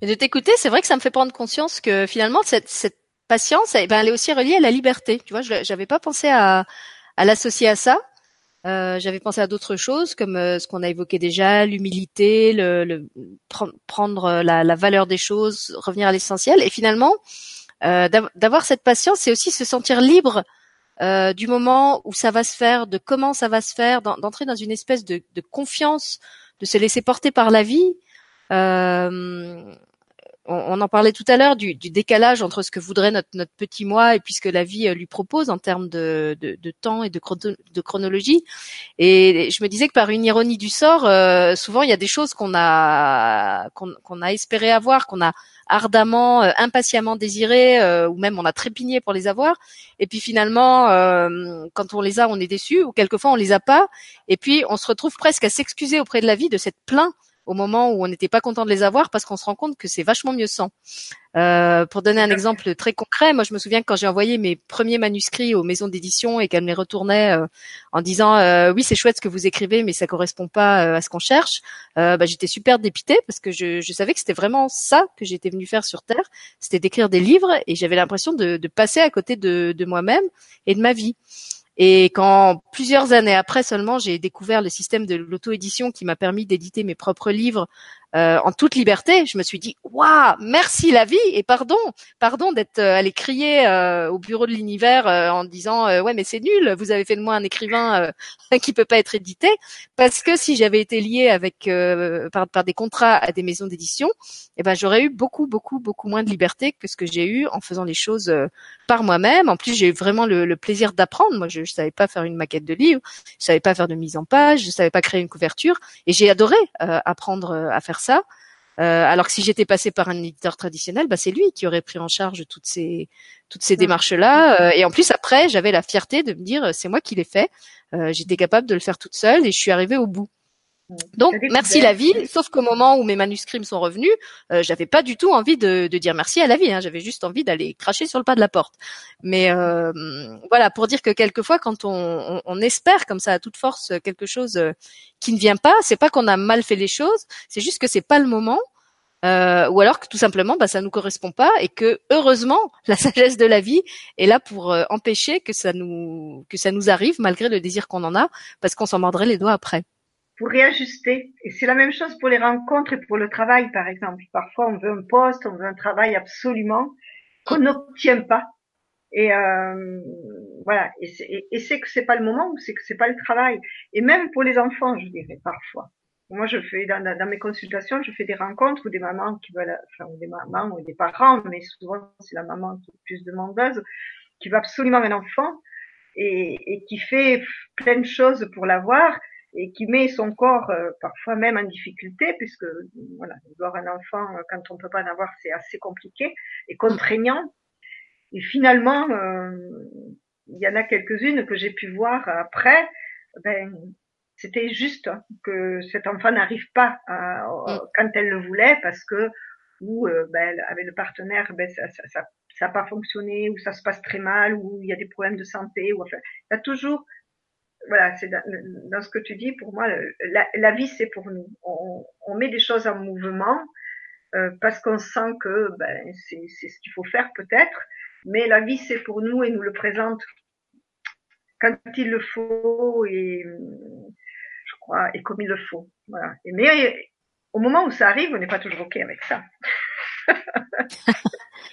Mais de t'écouter, c'est vrai que ça me fait prendre conscience que finalement cette, cette patience, eh ben, elle est aussi reliée à la liberté. Tu vois, je n'avais pas pensé à, à l'associer à ça. Euh, j'avais pensé à d'autres choses comme euh, ce qu'on a évoqué déjà, l'humilité, le, le prendre la, la, valeur des choses, revenir à l'essentiel. Et finalement, euh, d'avoir cette patience, c'est aussi se sentir libre euh, du moment où ça va se faire, de comment ça va se faire, d'entrer dans une espèce de, de, confiance, de se laisser porter par la vie. Euh, on, en parlait tout à l'heure du, décalage entre ce que voudrait notre, notre petit moi et puis ce que la vie euh, lui propose en termes de, temps et de, de, chronologie. Et je me disais que par une ironie du sort, euh, souvent il y a des choses qu'on a qu'on a espéré avoir, qu'on a ardemment, euh, impatiemment désiré, ou même on a trépigné pour les avoir. Et puis finalement, quand on les a, on est déçu, ou quelquefois on les a pas. Et puis on se retrouve presque à s'excuser auprès de la vie de cette plainte au moment où on n'était pas content de les avoir parce qu'on se rend compte que c'est vachement mieux sans. Euh, pour donner un exemple très concret, moi je me souviens que quand j'ai envoyé mes premiers manuscrits aux maisons d'édition et qu'elles me les retournaient euh, en disant euh, oui c'est chouette ce que vous écrivez mais ça correspond pas euh, à ce qu'on cherche, euh, bah, j'étais super dépitée parce que je, je savais que c'était vraiment ça que j'étais venue faire sur terre, c'était d'écrire des livres et j'avais l'impression de, de, passer à côté de, de moi-même et de ma vie. Et quand plusieurs années après seulement, j'ai découvert le système de l'auto-édition qui m'a permis d'éditer mes propres livres euh, en toute liberté, je me suis dit waouh, merci la vie et pardon, pardon d'être euh, allé crier euh, au bureau de l'univers en disant ouais mais c'est nul, vous avez fait de moi un écrivain (laughs) qui peut pas être édité parce que si j'avais été lié avec par, par, des contrats à des maisons d'édition, eh ben j'aurais eu beaucoup beaucoup beaucoup moins de liberté que ce que j'ai eu en faisant les choses par moi-même. En plus, j'ai eu vraiment le, le plaisir d'apprendre. Moi, je, je savais pas faire une maquette de livre, je savais pas faire de mise en page, je savais pas créer une couverture et j'ai adoré apprendre à faire ça. Euh, alors que si j'étais passé par un éditeur traditionnel, bah c'est lui qui aurait pris en charge toutes ces toutes ces mmh. démarches là. Euh, et en plus après, j'avais la fierté de me dire c'est moi qui l'ai fait. Euh, j'étais capable de le faire toute seule et je suis arrivée au bout. Mmh. Donc merci la vie, sauf qu'au moment où mes manuscrits me sont revenus, euh, j'avais pas du tout envie de, de dire merci à la vie. Hein. J'avais juste envie d'aller cracher sur le pas de la porte. Mais euh, voilà, pour dire que quelquefois, quand on, on, on, espère comme ça à toute force quelque chose qui ne vient pas, c'est pas qu'on a mal fait les choses, c'est juste que c'est pas le moment. euh, ou alors que tout simplement bah, ça nous correspond pas et que heureusement (laughs) la sagesse de la vie est là pour euh, empêcher que ça nous que ça nous arrive malgré le désir qu'on en a parce qu'on s'en mordrait les doigts après pour réajuster. Et c'est la même chose pour les rencontres et pour le travail, par exemple. Parfois, on veut un poste, on veut un travail absolument qu'on n'obtient pas. Et euh, voilà. Et c'est que c'est pas le moment, ou c'est que c'est pas le travail. Et même pour les enfants, je dirais parfois. Moi, je fais dans, dans mes consultations, je fais des rencontres où des mamans qui veulent, enfin, des mamans ou des parents, mais souvent c'est la maman qui est plus demandeuse, qui veut absolument un enfant et, et qui fait plein de choses pour l'avoir et qui met son corps euh, parfois même en difficulté puisque voilà avoir un enfant euh, quand on peut pas en avoir c'est assez compliqué et contraignant et finalement euh, il y en a quelques-unes que j'ai pu voir après ben c'était juste que cet enfant n'arrive pas à, mm. quand elle le voulait parce que ou ben, avec le partenaire ben ça ça, ça ça n'a pas fonctionné ou ça se passe très mal ou il y a des problèmes de santé ou enfin il y a toujours voilà, c'est dans, ce que tu dis, pour moi, la, la vie, c'est pour nous. On, on, met des choses en mouvement euh, parce qu'on sent que ben, c'est ce qu'il faut faire peut-être, mais la vie, c'est pour nous et nous le présente quand il le faut et je crois et comme il le faut. Voilà. Mais au moment où ça arrive, on n'est pas toujours ok avec ça.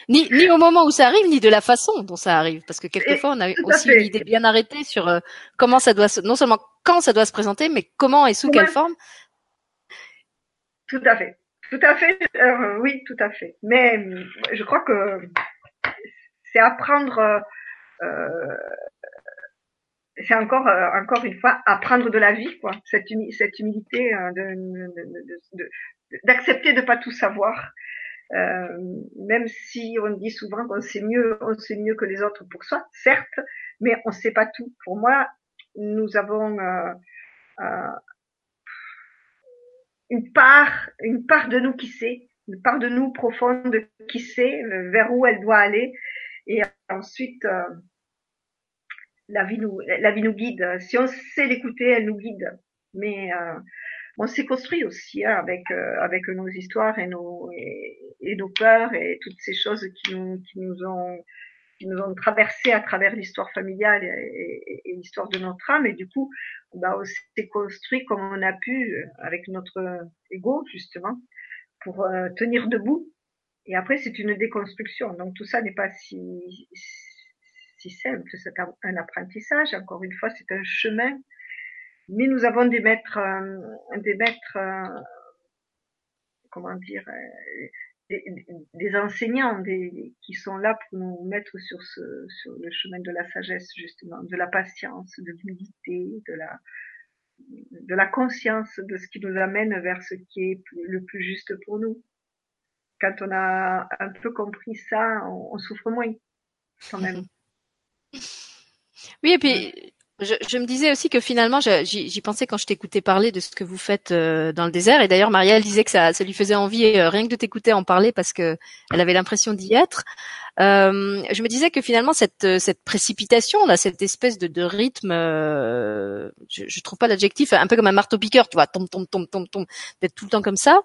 Ni, ni au moment où ça arrive, ni de la façon dont ça arrive, parce que quelquefois on a aussi une idée bien arrêtée sur euh, comment ça doit, se, non seulement quand ça doit se présenter, mais comment et sous quelle forme. Tout à fait, tout à fait, euh, oui, tout à fait. Mais euh, je crois que c'est apprendre, c'est encore, encore une fois, apprendre de la vie, quoi. Cette, cette humilité d'accepter de, de, de, de pas tout savoir euh, même si on dit souvent qu'on sait mieux, on sait mieux que les autres pour soi, certes, mais on ne sait pas tout. Pour moi, nous avons euh, euh, une part, une part de nous qui sait, une part de nous profonde qui sait vers où elle doit aller, et ensuite euh, la vie nous, la vie nous guide. Si on sait l'écouter, elle nous guide. Mais euh, on s'est construit aussi hein, avec euh, avec nos histoires et nos peurs et toutes ces choses qui nous ont qui à travers l'histoire familiale et, l'histoire de notre âme. Et du coup bah on s'est construit comme on a pu avec notre ego justement pour euh, tenir debout. Et après c'est une déconstruction. Donc tout ça n'est pas si simple. C'est un apprentissage. Encore une fois c'est un chemin mais nous avons des maîtres, euh, des maîtres, euh, comment dire, euh, des, des, enseignants des, qui sont là pour nous mettre sur, ce, sur le chemin de la sagesse, justement, de la patience, de l'humilité, de la, de la conscience de ce qui nous amène vers ce qui est le plus juste pour nous. Quand on a un peu compris ça, on, on souffre moins, quand même. (laughs) Oui, et puis je, me disais aussi que finalement, j'y pensais quand je t'écoutais parler de ce que vous faites euh, dans le désert. Et d'ailleurs, Marielle disait que ça, ça lui faisait envie euh, rien que de t'écouter en parler parce que elle avait l'impression d'y être. Euh, je me disais que finalement cette cette précipitation là, cette espèce de, de rythme, euh, je, je trouve pas l'adjectif, un peu comme un marteau piqueur, tu vois, tombe tombe tombe tombe tombe, d'être tout le temps comme ça.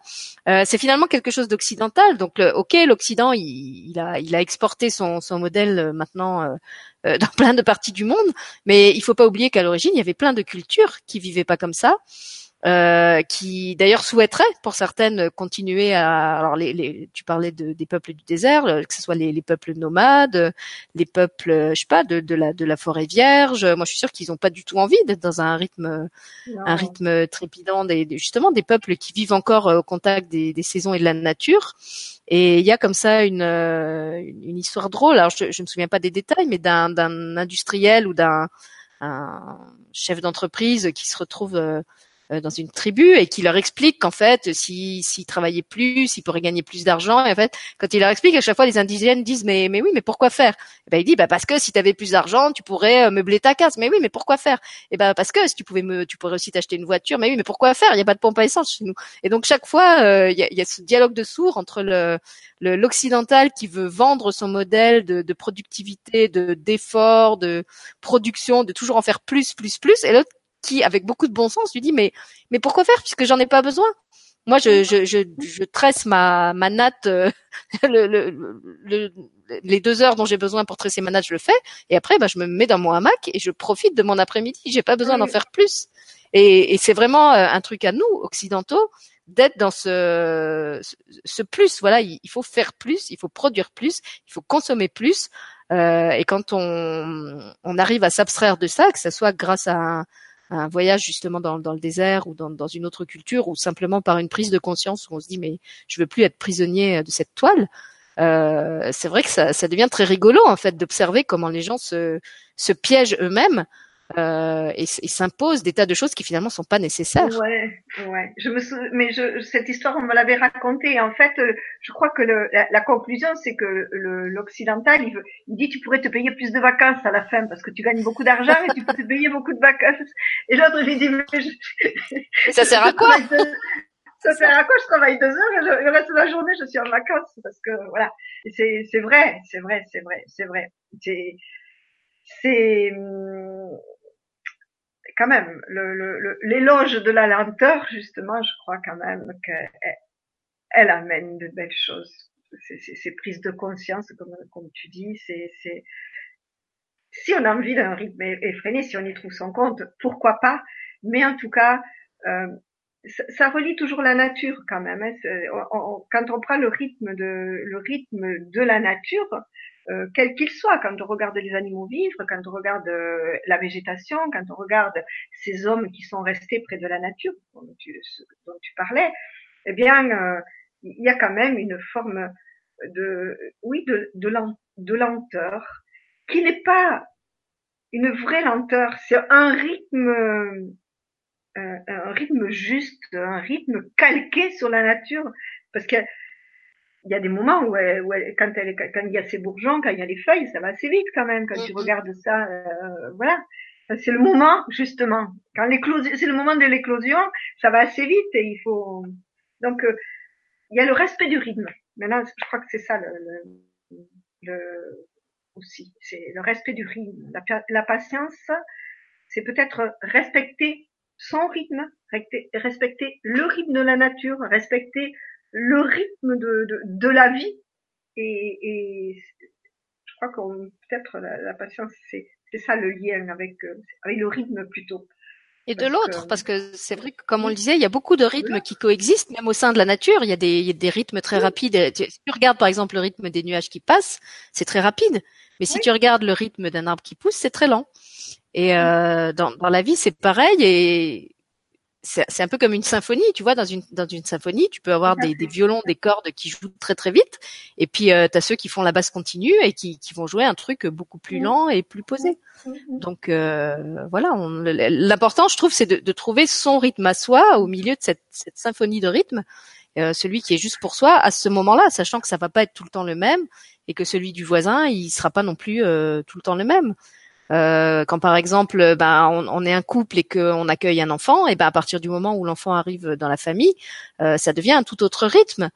Euh, c'est finalement quelque chose d'occidental. Donc le, ok, l'Occident, il, il, a il a exporté son son modèle euh, maintenant euh, (laughs) dans plein de parties du monde, mais il faut pas oublier qu'à l'origine il y avait plein de cultures qui vivaient pas comme ça. Euh, qui d'ailleurs souhaiteraient, pour certaines, continuer à. Alors, les, les, tu parlais de, des peuples du désert, euh, que ce soit les, les, peuples nomades, les peuples, je sais pas, de, de, la de la forêt vierge. Moi, je suis sûre qu'ils n'ont pas du tout envie d'être dans un rythme, un rythme trépidant. Des, justement, des peuples qui vivent encore au contact des, des saisons et de la nature. Et il y a comme ça une, une histoire drôle. Alors, je, je me souviens pas des détails, mais d'un industriel ou d'un chef d'entreprise qui se retrouve euh, dans une tribu et qui leur explique qu'en fait, s'ils si, travaillaient plus, ils pourraient gagner plus d'argent. Et en fait, quand il leur explique, à chaque fois, les indigènes disent mais mais oui, mais pourquoi faire? Et ben il dit bah parce que si tu avais plus d'argent, tu pourrais euh, meubler ta case. Mais oui, mais pourquoi faire? Et ben parce que si tu pouvais me, tu pourrais aussi t'acheter une voiture. Mais oui, mais pourquoi faire? Il y a pas de pompe à essence chez nous. Et donc chaque fois, euh, il y, a, y, a, ce dialogue de sourds entre le l'occidental qui veut vendre son modèle de, de productivité, de d'effort, de production, de toujours en faire plus, plus, plus, et l'autre qui, avec beaucoup de bon sens, lui dit mais mais pourquoi faire puisque j'en ai pas besoin Moi, je, je, je, je tresse ma, ma natte, euh, (laughs) le, le, le, les deux heures dont j'ai besoin pour tresser ma natte, je le fais. Et après, bah, je me mets dans mon hamac et je profite de mon après-midi. J'ai pas besoin d'en faire plus. Et, et c'est vraiment euh, un truc à nous, occidentaux, d'être dans ce, ce plus. Voilà, il faut faire plus, il faut produire plus, il faut consommer plus. Euh, et quand on, on arrive à s'abstraire de ça, que ce soit grâce à un, un voyage justement dans, le désert ou dans, une autre culture, ou simplement par une prise de conscience où on se dit mais je veux plus être prisonnier de cette toile. Euh, c'est vrai que ça, ça devient très rigolo en fait d'observer comment les gens se, se piègent eux-mêmes euh, et, et s'impose des tas de choses qui finalement sont pas nécessaires. Ouais, ouais. Je me sou... mais je, cette histoire on me l'avait racontée. En fait, euh, je crois que le, la, la, conclusion c'est que l'occidental il, il, dit tu pourrais te payer plus de vacances à la fin parce que tu gagnes beaucoup d'argent et tu peux te payer beaucoup de vacances. Et l'autre j'ai dit mais je... ça sert à quoi Ça sert à quoi? Je travaille deux heures et le reste de la journée je suis en vacances parce que voilà. C'est vrai, c'est vrai, c'est vrai, c'est vrai. C'est c'est hum, quand même, l'éloge le, le, de la lenteur, justement, je crois quand même qu'elle elle amène de belles choses. Ces prises de conscience, comme, comme tu dis, c'est si on a envie d'un rythme effréné, si on y trouve son compte, pourquoi pas? Mais en tout cas, euh, ça, ça, relie toujours la nature quand même. Hein. quand on prend le rythme de le rythme de la nature, euh, quel qu'il soit, quand on regarde les animaux vivre, quand on regarde euh, la végétation, quand on regarde ces hommes qui sont restés près de la nature dont tu, dont tu parlais, eh bien, euh, il y a quand même une forme de, oui, de, de, lenteur qui n'est pas une vraie lenteur, c'est un rythme, un rythme juste, un rythme calqué sur la nature, parce que il y a des moments où, où quand, elle, quand il y a ces bourgeons, quand il y a les feuilles, ça va assez vite quand même. Quand tu regardes ça, euh, voilà. C'est le moment justement. Quand l'éclosion, c'est le moment de l'éclosion, ça va assez vite et il faut. Donc euh, il y a le respect du rythme. Maintenant, je crois que c'est ça le, le, le aussi, c'est le respect du rythme. La, la patience, c'est peut-être respecter son rythme, respecter le rythme de la nature, respecter le rythme de, de, de la vie. Et, et je crois qu'on peut-être la, la, patience, c'est ça le lien avec, euh, avec le rythme plutôt. Et de l'autre, parce que c'est vrai que, comme on le disait, il y a beaucoup de rythmes qui coexistent, même au sein de la nature. Il y a des, il y a des rythmes très rapides. Si tu regardes, par exemple, le rythme des nuages qui passent, c'est très rapide. Mais si tu regardes le rythme d'un arbre qui pousse, c'est très lent. Et euh, dans, dans la vie, c'est pareil. Et c'est un peu comme une symphonie, tu vois, dans une dans une symphonie, tu peux avoir des, des violons, des cordes qui jouent très très vite, et puis euh, tu as ceux qui font la basse continue et qui, qui vont jouer un truc beaucoup plus lent et plus posé. Donc euh, voilà, l'important, je trouve, c'est de, de, trouver son rythme à soi au milieu de cette, cette symphonie de rythme, euh, celui qui est juste pour soi à ce moment-là, sachant que ça va pas être tout le temps le même et que celui du voisin, il sera pas non plus euh, tout le temps le même. Euh, quand par exemple, ben, on, on, est un couple et qu'on accueille un enfant, et ben à partir du moment où l'enfant arrive dans la famille, euh, ça devient un tout autre rythme.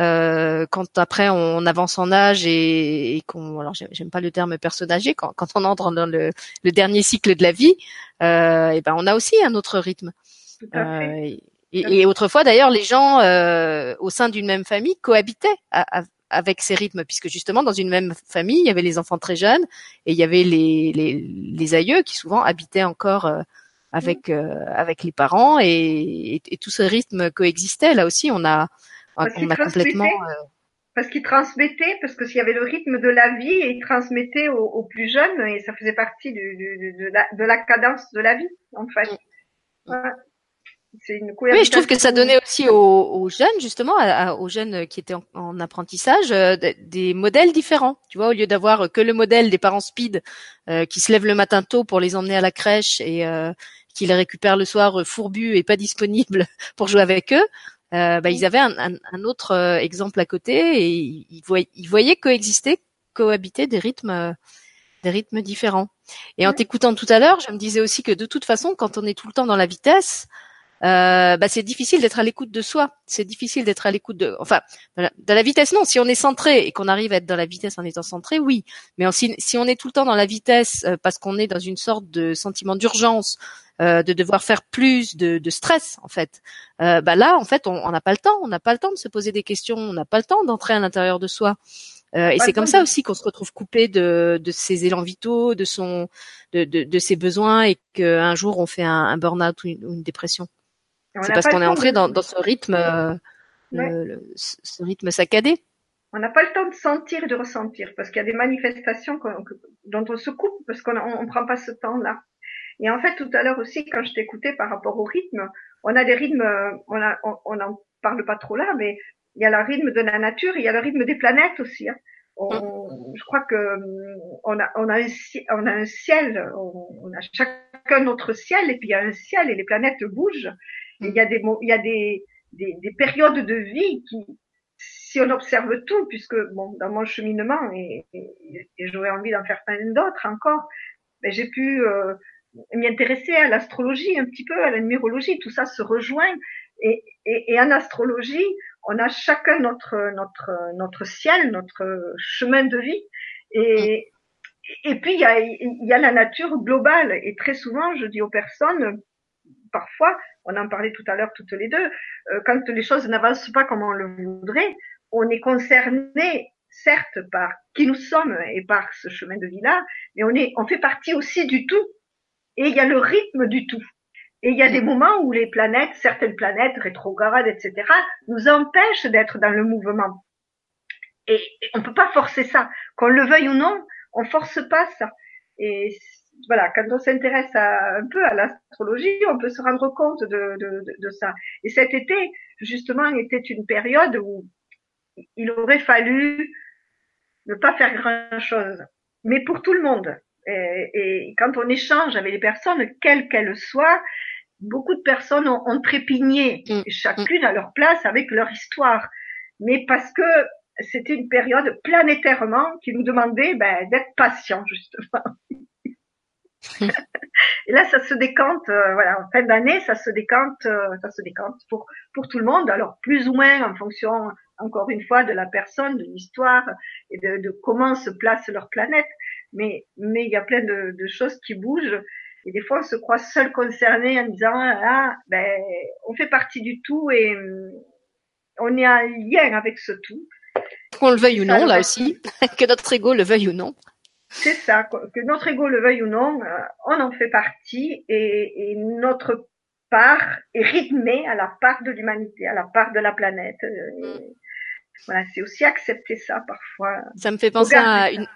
Euh, quand après on avance en âge et, et qu'on, alors j'aime pas le terme personne âgée, quand, quand on entre dans le, le, dernier cycle de la vie, euh, et ben on a aussi un autre rythme. Euh, et, et, autrefois d'ailleurs, les gens euh, au sein d'une même famille cohabitaient à, avec ces rythmes, puisque justement dans une même famille, il y avait les enfants très jeunes et il y avait les, les, les aïeux qui souvent habitaient encore euh, avec euh, avec les parents et, et, tout ce rythme coexistait. Là aussi, on a on a complètement euh, parce qu'ils transmettaient, parce que s'il y avait le rythme de la vie, et ils transmettaient aux, plus jeunes, et ça faisait partie du, du, de, la, de, la, cadence de la vie, en fait. Oui, je trouve que ça donnait aussi aux, jeunes, justement, aux jeunes qui étaient en, apprentissage, euh, des modèles différents. Tu vois, au lieu d'avoir que le modèle des parents speed euh, qui se lèvent le matin tôt pour les emmener à la crèche et euh, qui les récupèrent le soir fourbus et pas disponibles (laughs) pour jouer avec eux, bah, ils avaient un, autre exemple à côté et ils, voyaient, ils voyaient coexister, cohabiter des rythmes des rythmes différents. Et en t'écoutant tout à l'heure, je me disais aussi que de toute façon, quand on est tout le temps dans la vitesse, euh, bah, c'est difficile d'être à l'écoute de soi. C'est difficile d'être à l'écoute de, enfin, dans la, vitesse non. Si on est centré et qu'on arrive à être dans la vitesse en étant centré, oui. Mais si, si on est tout le temps dans la vitesse euh, parce qu'on est dans une sorte de sentiment d'urgence, euh, de devoir faire plus de, de stress en fait. Euh, bah là, en fait, on n'a pas le temps, on n'a pas le temps de se poser des questions, on n'a pas le temps d'entrer à l'intérieur de soi. Euh, et c'est comme ça aussi qu'on se retrouve coupé de, de ses élans vitaux, de son, de, de, de ses besoins, et qu'un jour on fait un, un burn-out ou une, ou une dépression. C'est parce qu'on est entré dans, dans ce rythme, euh, Ouais. le- le- ce rythme saccadé. On n'a pas le temps de sentir et de ressentir parce qu'il y a des manifestations que- dont on se coupe parce qu'on on, on prend pas ce temps-là. Et en fait, tout à l'heure aussi, quand je t'écoutais par rapport au rythme, on a des rythmes, euh, on a, on, parle pas trop là, mais il y a le rythme de la nature, et il y a le rythme des planètes aussi. hein. On- je crois que hum, on a, on a un, on a un ciel, on, on a chacun notre ciel, et puis il y a un ciel et les planètes bougent. Il y a des, il y a des, des, des périodes de vie qui, si on observe tout, puisque bon, dans mon cheminement, et, et, et j'aurais envie d'en faire plein d'autres encore, ben, j'ai pu euh, m'y intéresser à l'astrologie un petit peu, à la numérologie, tout ça se rejoint. Et, et, et en astrologie, on a chacun notre notre notre ciel, notre chemin de vie. Et et puis il y a y a la nature globale. Et très souvent, je dis aux personnes, parfois, on en parlait tout à l'heure toutes les deux, euh, quand les choses n'avancent pas comme on le voudrait, on est concerné certes par qui nous sommes et par ce chemin de vie-là, mais on est, on fait partie aussi du tout. Et il y a le rythme du tout. Et il y a des moments où les planètes, certaines planètes rétrogrades, etc., nous empêchent d'être dans le mouvement. Et, et on peut pas forcer ça. Qu'on le veuille ou non, on force pas ça. Et voilà, quand on s'intéresse un peu à l'astrologie, on peut se rendre compte de, de, de, ça. Et cet été, justement, était une période où il aurait fallu ne pas faire grand chose, mais pour tout le monde. Et, et quand on échange avec les personnes, quelles qu'elles soient, beaucoup de personnes ont, ont trépigné, Mm. chacune à leur place avec leur histoire. Mais parce que c'était une période planétairement qui nous demandait ben, d'être patient, justement. Et là, ça se décante, euh, voilà, en fin d'année, ça se décante, euh, ça se décante pour pour tout le monde. Alors plus ou moins en fonction, encore une fois, de la personne, de l'histoire et de, de comment se place leur planète. Mais mais il y a plein de, de choses qui bougent. Et des fois, on se croit seul concerné en disant ah ben on fait partie du tout et hum, on est en lien avec ce tout. Qu'on le veuille ou non, là aussi, (laughs) que notre ego le veuille ou non. C'est ça, quoi. que notre ego le veuille ou non, euh, on en fait partie et, et notre part est rythmée à la part de l'humanité, à la part de la planète. euh, et voilà, c'est aussi accepter ça parfois. Ça me fait penser à une,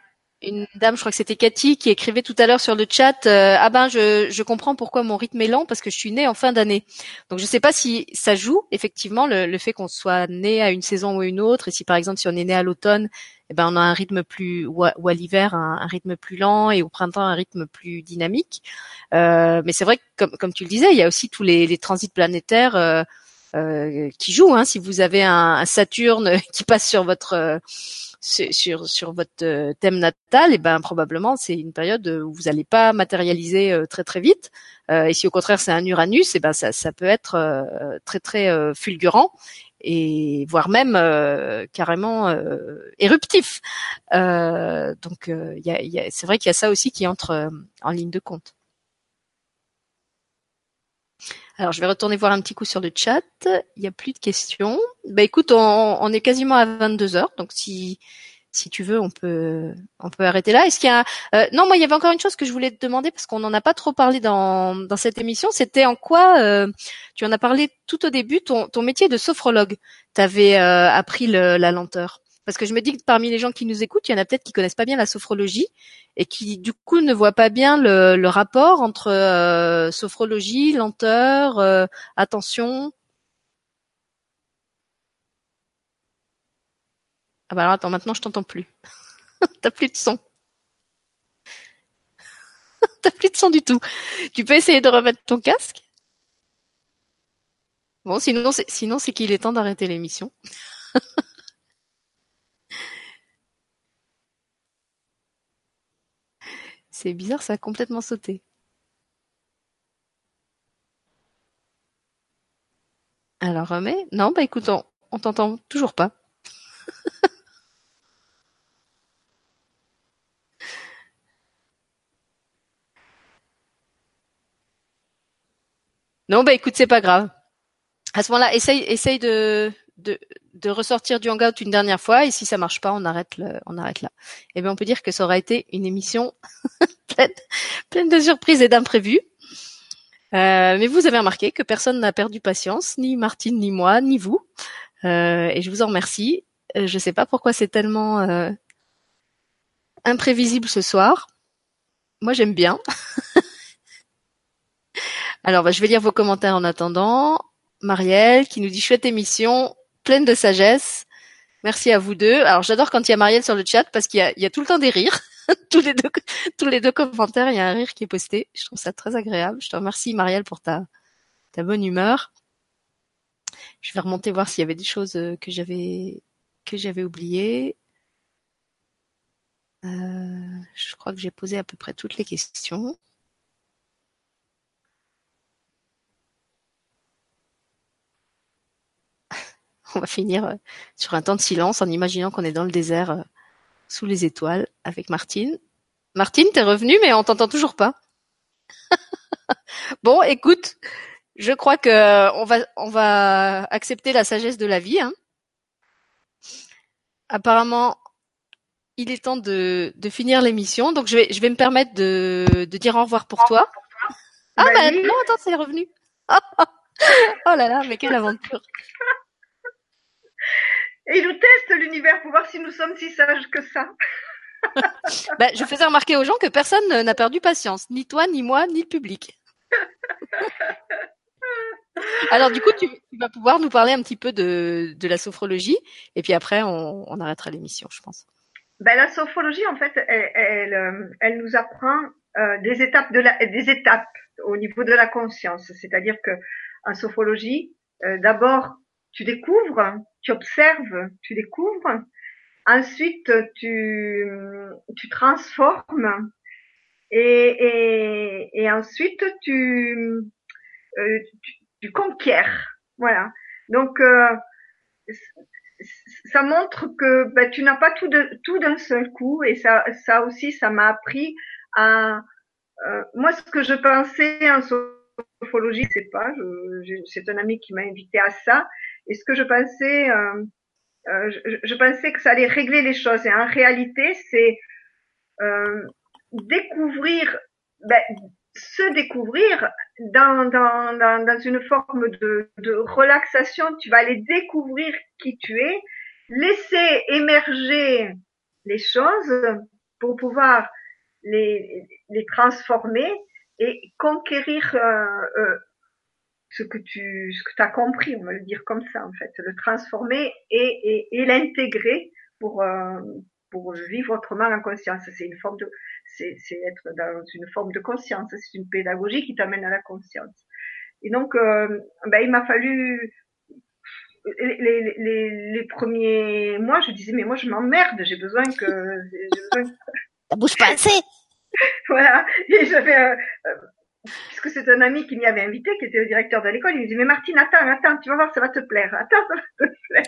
une dame, je crois que c'était Cathy, qui écrivait tout à l'heure sur le chat euh, Ah ben, je, je comprends pourquoi mon rythme est lent parce que je suis née en fin d'année. Donc je sais pas si ça joue effectivement le, le fait qu'on soit né à une saison ou une autre. Et si par exemple si on est né à l'automne, eh ben on a un rythme plus ou à, l'hiver un, un rythme plus lent et au printemps un rythme plus dynamique. Euh, mais c'est vrai que comme, comme tu le disais, il y a aussi tous les, les transits planétaires. euh, euh, qui jouent. Hein. Si vous avez un, un Saturne (laughs) qui passe sur votre euh, sur, sur votre euh, thème natal, et ben probablement c'est une période où vous n'allez pas matérialiser euh, très très vite. Euh, et si au contraire c'est un Uranus, et ben ça ça peut être euh, très très euh, fulgurant et voire même euh, carrément euh, éruptif. Euh, donc euh, y y a- c'est vrai qu'il y a ça aussi qui entre euh, en ligne de compte. Alors, je vais retourner voir un petit coup sur le chat. Il n'y a plus de questions. Bah, écoute, on, est quasiment à 22 heures, donc si si tu veux, on peut on peut arrêter là. Est-ce qu'il y a euh, non, moi il y avait encore une chose que je voulais te demander parce qu'on n'en a pas trop parlé dans dans cette émission. C'était en quoi euh, tu en as parlé tout au début ton ton métier de sophrologue. Tu avais appris le- la lenteur. Parce que je me dis que parmi les gens qui nous écoutent, il y en a peut-être qui connaissent pas bien la sophrologie et qui du coup ne voient pas bien le, le rapport entre euh, sophrologie, lenteur, euh, attention. Ah bah alors attends, maintenant je t'entends plus. (laughs) T'as plus de son. (laughs) T'as plus de son du tout. Tu peux essayer de remettre ton casque? Bon, sinon sinon c'est qu'il est temps d'arrêter l'émission. (laughs) C'est bizarre, ça a complètement sauté. Alors remets. Non, bah écoute, on, on t'entend toujours pas. (laughs) Non, bah écoute, c'est pas grave. À ce moment-là, essaye, essaye de, de, de ressortir du hangout une dernière fois et si ça marche pas, on arrête le, on arrête là. Eh bien, on peut dire que ça aura été une émission (laughs) pleine, pleine de surprises et d'imprévus. Euh, mais vous avez remarqué que personne n'a perdu patience, ni Martine, ni moi, ni vous. Euh, et je vous en remercie. Euh, je sais pas pourquoi c'est tellement euh, imprévisible ce soir. Moi, j'aime bien. (laughs) Alors, bah, je vais lire vos commentaires en attendant. Marielle qui nous dit chouette émission, pleine de sagesse. Merci à vous deux. Alors, j'adore quand il y a Marielle sur le chat parce qu'il y a, tout le temps des rires. (laughs) tous les deux, tous les deux commentaires, il y a un rire qui est posté. Je trouve ça très agréable. Je te remercie Marielle pour ta, ta bonne humeur. Je vais remonter voir s'il y avait des choses euh, que j'avais que j'avais oubliées. Euh, je crois que j'ai posé à peu près toutes les questions. On va finir euh, sur un temps de silence en imaginant qu'on est dans le désert euh, sous les étoiles avec Martine. Martine, t'es revenue mais on t'entend toujours pas. (laughs) bon, écoute, je crois que on va on va accepter la sagesse de la vie. Hein. Apparemment, il est temps de, de finir l'émission, donc je vais, je vais me permettre de, de dire au revoir pour toi. Ah bah, non, attends, c'est revenu. (laughs) oh là là, mais quelle aventure. Et il nous teste l'univers pour voir si nous sommes si sages que ça. (laughs) bah, je faisais remarquer aux gens que personne n'a perdu patience, ni toi, ni moi, ni le public. (laughs) Alors du coup, tu, tu, vas pouvoir nous parler un petit peu de, de la sophrologie, et puis après, on, on arrêtera l'émission, je pense ben, la sophrologie, en fait, elle, elle, euh, elle nous apprend euh, des étapes de la, des étapes au niveau de la conscience. C'est-à-dire que en sophrologie, euh, d'abord, tu découvres, tu observes, tu découvres. Ensuite, tu, tu transformes. Et, et, et ensuite, tu, tu, tu, conquiers. Voilà. Donc, ça montre que ben, tu n'as pas tout de, tout d'un seul coup et ça ça aussi ça m'a appris à euh, moi ce que je pensais en sophrologie c'est pas c'est un ami qui m'a invité à ça et ce que je pensais euh, euh, je, je, pensais que ça allait régler les choses et en réalité c'est découvrir ben, se découvrir dans, dans, dans, dans une forme de, de, relaxation. Tu vas aller découvrir qui tu es, laisser émerger les choses pour pouvoir les, les transformer et conquérir euh, euh, ce que tu ce que as compris, on va le dire comme ça en fait, le transformer et, et, et l'intégrer pour euh, pour vivre autrement en conscience. C'est une forme de c'est être dans une forme de conscience. C'est une pédagogie qui t'amène à la conscience. Et donc, euh, ben, il m'a fallu les, les, les, premiers mois, je disais mais moi je m'emmerde, j'ai besoin que j'ai besoin... bouge pas assez. (laughs) voilà. Et j'avais euh, puisque c'est un ami qui m'y avait invité, qui était le directeur de l'école, il me dit mais Martine attends attends tu vas voir ça va te plaire, attends ça va te plaire.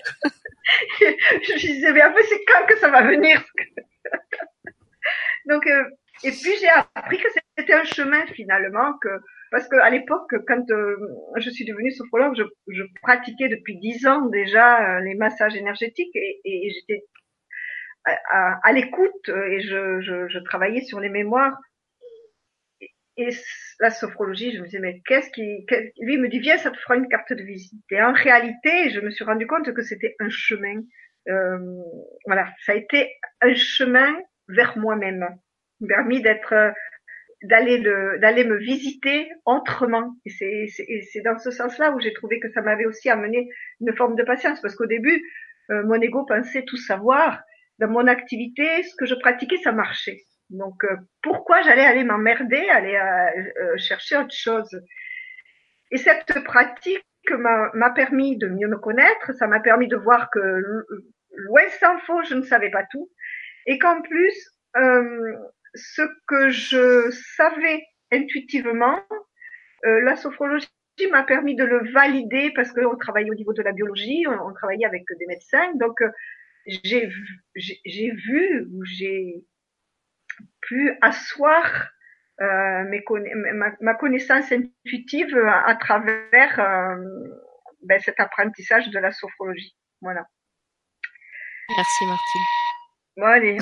(laughs) je lui disais mais après c'est quand que ça va venir? Donc, euh, et puis j'ai appris que c'était un chemin finalement, que parce que à l'époque, quand euh, je suis devenue sophrologue, je, pratiquais depuis dix ans déjà euh, les massages énergétiques et, et j'étais à, l'écoute et je, je, je, travaillais sur les mémoires. Et, la sophrologie, je me disais mais qu'est-ce qui, lui me dit viens ça te fera une carte de visite. Et en réalité, je me suis rendu compte que c'était un chemin. Euh, voilà, ça a été un chemin vers moi-même, permis d'être d'aller le d'aller me visiter autrement et c'est c'est dans ce sens-là où j'ai trouvé que ça m'avait aussi amené une forme de patience parce qu'au début euh, mon ego pensait tout savoir dans mon activité ce que je pratiquais ça marchait donc euh, pourquoi j'allais aller m'emmerder aller chercher autre chose? Et cette pratique m'a permis de mieux me connaître ça m'a permis de voir que loin s'en faut je ne savais pas tout. Et qu'en plus, euh, ce que je savais intuitivement, euh, la sophrologie m'a permis de le valider parce qu'on travaillait au niveau de la biologie, on, travaillait avec des médecins, donc euh, j'ai vu j'ai pu asseoir euh, mes ma, ma, connaissance intuitive à, travers euh, ben, cet apprentissage de la sophrologie. Voilà. Merci Martine. Bon allez,